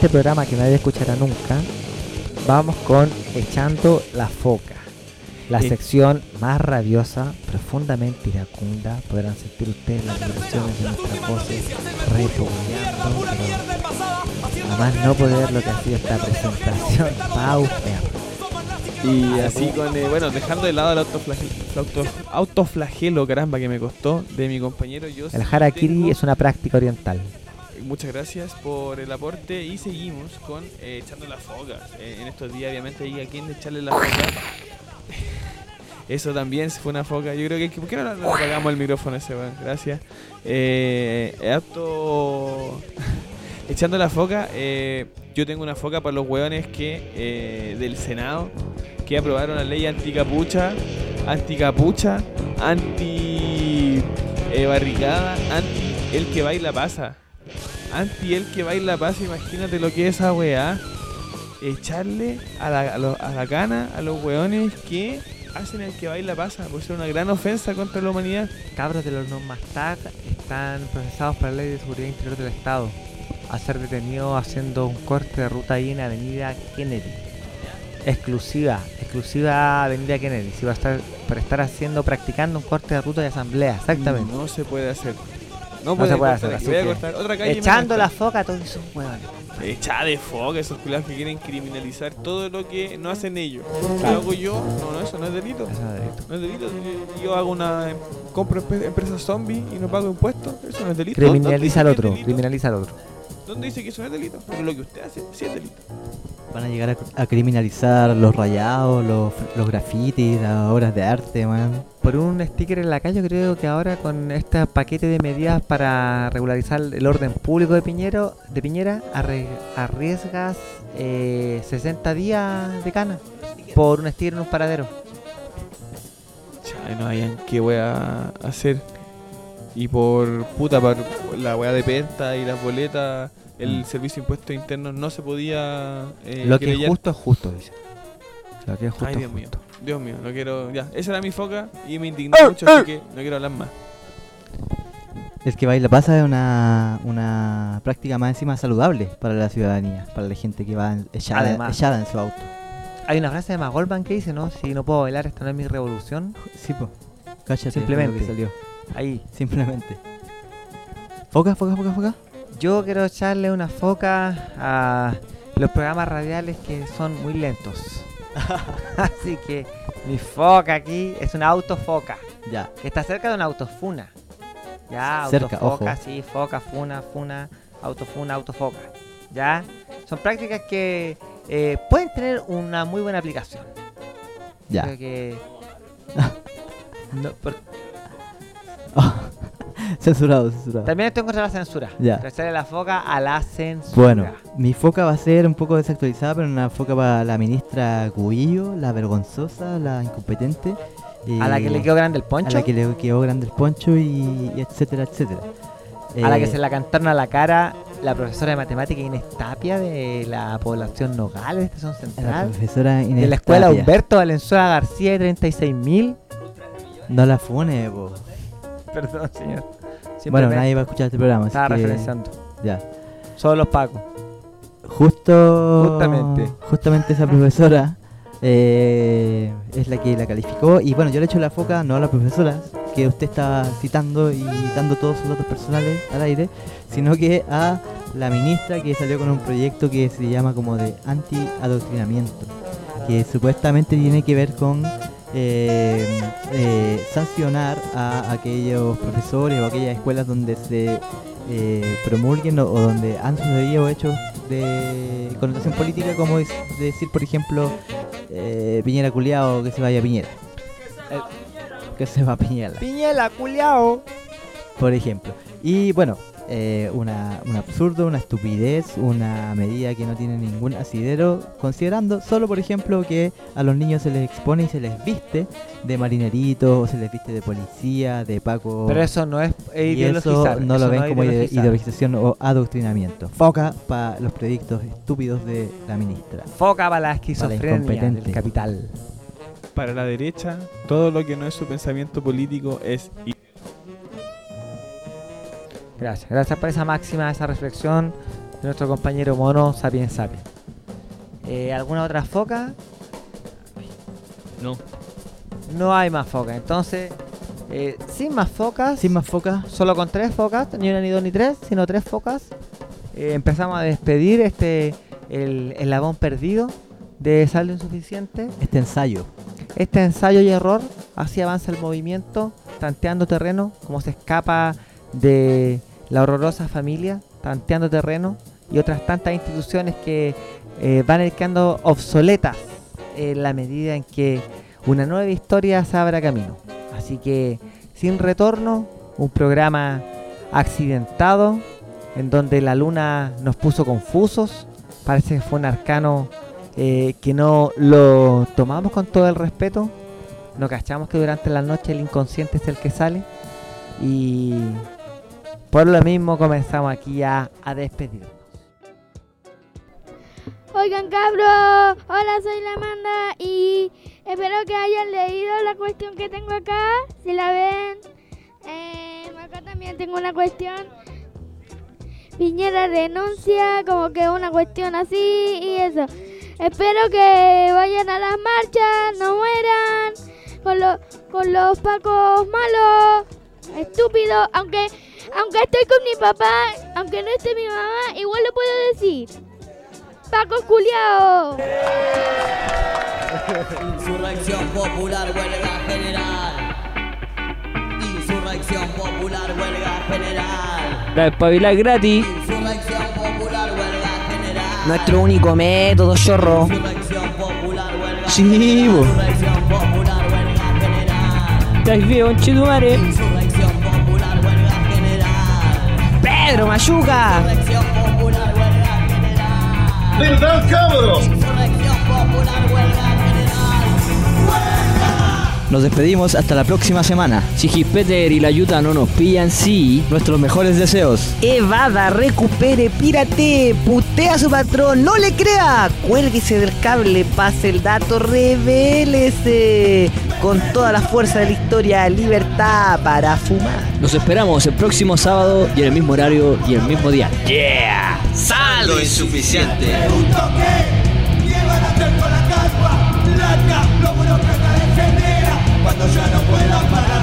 Este programa que nadie escuchará nunca, vamos con Echando la Foca. La Sí. sección más rabiosa, profundamente iracunda. Podrán sentir ustedes las vibraciones de nuestras voces repugnando, pero a más no poder lo que ha sido esta presentación pausteada. Y así con, eh, bueno, dejando de lado el autoflagelo, auto- autoflagelo, caramba, que me costó de mi compañero. Yo El harakiri tengo- es una práctica oriental. Muchas gracias por el aporte y seguimos con eh, echando la foca. Eh, en estos días, obviamente, hay a quien echarle la foca. *laughs* Eso también fue una foca. Yo creo que. ¿Por qué no le apagamos el micrófono ese weón? Gracias. Eh, auto. *laughs* Echando la foca. eh, yo tengo una foca para los hueones que eh, del Senado que aprobaron la ley anticapucha, anticapucha, anti eh, barricada, anti el que baila pasa. Anti el que baila pasa, imagínate lo que es esa weá. Echarle a la, a, a la cana a los weones que hacen el que baila pasa, por ser una gran ofensa contra la humanidad. Cabros de los Mastag están procesados por la Ley de Seguridad Interior del Estado a ser detenidos haciendo un corte de ruta ahí en Avenida Kennedy. Exclusiva, exclusiva Avenida Kennedy. Si va a estar por estar haciendo, practicando un corte de ruta de asamblea, exactamente. No se puede hacer. No, No puede se puede cortar hacer, así Voy a que cortar otra calle. y me Echando la foca a todos esos hueones. Echa de foca esos culiados que quieren criminalizar todo lo que no hacen ellos. Lo hago yo, no, no, eso no es delito. Eso no es delito. No es delito. Si Yo hago una. compro empresas zombie y no pago impuestos. Eso no es delito. ¿Dónde Criminaliza al otro, criminaliza al otro. ¿Dónde dice que eso no es delito? Pero lo que usted hace sí es delito. Van a llegar a, a criminalizar los rayados, los, los grafitis, las obras de arte, man. Por un sticker en la calle, creo que ahora con este paquete de medidas para regularizar el orden público de Piñero, de Piñera, arriesgas eh, 60 días de cana por un sticker en un paradero. Ay, no hayan qué wea hacer. Y por puta, por la wea de penta y las boletas, el servicio de impuestos internos no se podía. eh, Lo que es justo es justo, dice. Lo que es justo Ay, es mío. Dios mío, no quiero. Ya, esa era mi foca y me indignó mucho, así que no quiero hablar más. El que baila pasa es una, una práctica más encima saludable para la ciudadanía, para la gente que va echada, Además. echada en su auto. Hay una frase de Magolban que dice, ¿no? Si no puedo bailar, esta no es mi revolución. Sí, pues. Cállate, Simplemente. que salió. Ahí. Simplemente. Foca, foca, foca, foca. Yo quiero echarle una foca a los programas radiales que son muy lentos. *laughs* Así que mi foca aquí es una autofoca. Ya. Que está cerca de una autofuna. Ya, Cerca, autofoca, ojo. sí, foca, funa, funa, autofuna, autofoca. Ya. Son prácticas que eh, pueden tener una muy buena aplicación. Ya. Creo que. *laughs* No, por- *laughs* censurado, censurado. También estoy en contra de la censura. Ya. La foca a la censura. Bueno, mi foca va a ser un poco desactualizada, pero una foca para la ministra Cubillo, la vergonzosa, la incompetente. ¿A la que le quedó grande el poncho? A la que le quedó grande el poncho y, y etcétera, etcétera. A la que Eh, se la cantaron a la cara la profesora de matemática Inés Tapia de la población Nogales de Estación La Central. profesora Inés de la escuela Tapia. Humberto Valenzuela García de 36.000. No la fune, po. Perdón, señor. Bueno, nadie va a escuchar este programa. así Estaba que- referenciando. Ya. Solo los pagos. Justo. Justamente. Justamente esa profesora eh, es la que la calificó. Y bueno, yo le echo la foca no a la profesora que usted está citando y dando todos sus datos personales al aire, sino que a la ministra que salió con un proyecto que se llama como de anti-adoctrinamiento, que supuestamente tiene que ver con eh, eh, sancionar a aquellos profesores o aquellas escuelas donde se eh, promulguen o, o donde han sucedido hechos de connotación política, como es decir, por ejemplo, eh, Piñera culiao, que se vaya Piñera. Que se va Piñera Piñela, culiao. por ejemplo. Y bueno, eh, una, un absurdo, una estupidez, una medida que no tiene ningún asidero, considerando solo, por ejemplo, que a los niños se les expone y se les viste de marinerito, o se les viste de policía, de Paco. Pero eso no es eh, y eso ideologizar, no eso lo ven no como ide- ideologizar. ideologización o adoctrinamiento. Foca para los proyectos estúpidos de la ministra. Foca para la Para la esquizofrenia incompetente. del capital. Para la derecha, todo lo que no es su pensamiento político es. Gracias, gracias por esa máxima, esa reflexión. de nuestro compañero mono Sapiens Sapiens. Eh, ¿Alguna otra foca? No. No hay más focas. Entonces, eh, sin más focas. Sin más focas. Solo con tres focas, ni una, ni dos, ni tres, sino tres focas. eh, empezamos a despedir este el eslabón perdido de saldo insuficiente. Este ensayo. Este ensayo y error. Así avanza el movimiento, tanteando terreno, como se escapa de la horrorosa familia, tanteando terreno y otras tantas instituciones que eh, van quedando obsoletas en la medida en que una nueva historia se abra camino. Así que, sin retorno, un programa accidentado en donde la luna nos puso confusos. Parece que fue un arcano eh, que no lo tomamos con todo el respeto. No cachamos que durante la noche el inconsciente es el que sale. Y por lo mismo comenzamos aquí a, a despedirnos. Oigan cabros, hola soy la Amanda y espero que hayan leído la cuestión que tengo acá, si la ven. Eh, acá también tengo una cuestión. Piñera renuncia, como que una cuestión así y eso. Espero que vayan a las marchas, no mueran con, los con los pacos malos, estúpidos, aunque, aunque estoy con mi papá, aunque no esté mi mamá, igual lo puedo decir. Paco culiao. *laughs* Insurrección popular, huelga general. Insurrección popular, huelga general. La espabila gratis. Insurrección popular, huelga general. Nuestro único método, chorro. Insurrección popular, huelga Sí, bo. Insurrección popular, huelga general. ¿Estás bien, chitumare? Insurrección Pedro general. ¿Verdad, cabros? Nos despedimos hasta la próxima semana. Si Gispeter y la Yuta no nos pillan, sí. Nuestros mejores deseos. Evada, recupere, pírate, putea a su patrón, no le crea, cuélguese del cable, pase el dato, revélese con toda la fuerza de la historia, libertad para fumar. Nos esperamos el próximo sábado y en el mismo horario y el mismo día. ¡Yeah! ¡Saldo insuficiente! Lo cuando ya no pueda parar.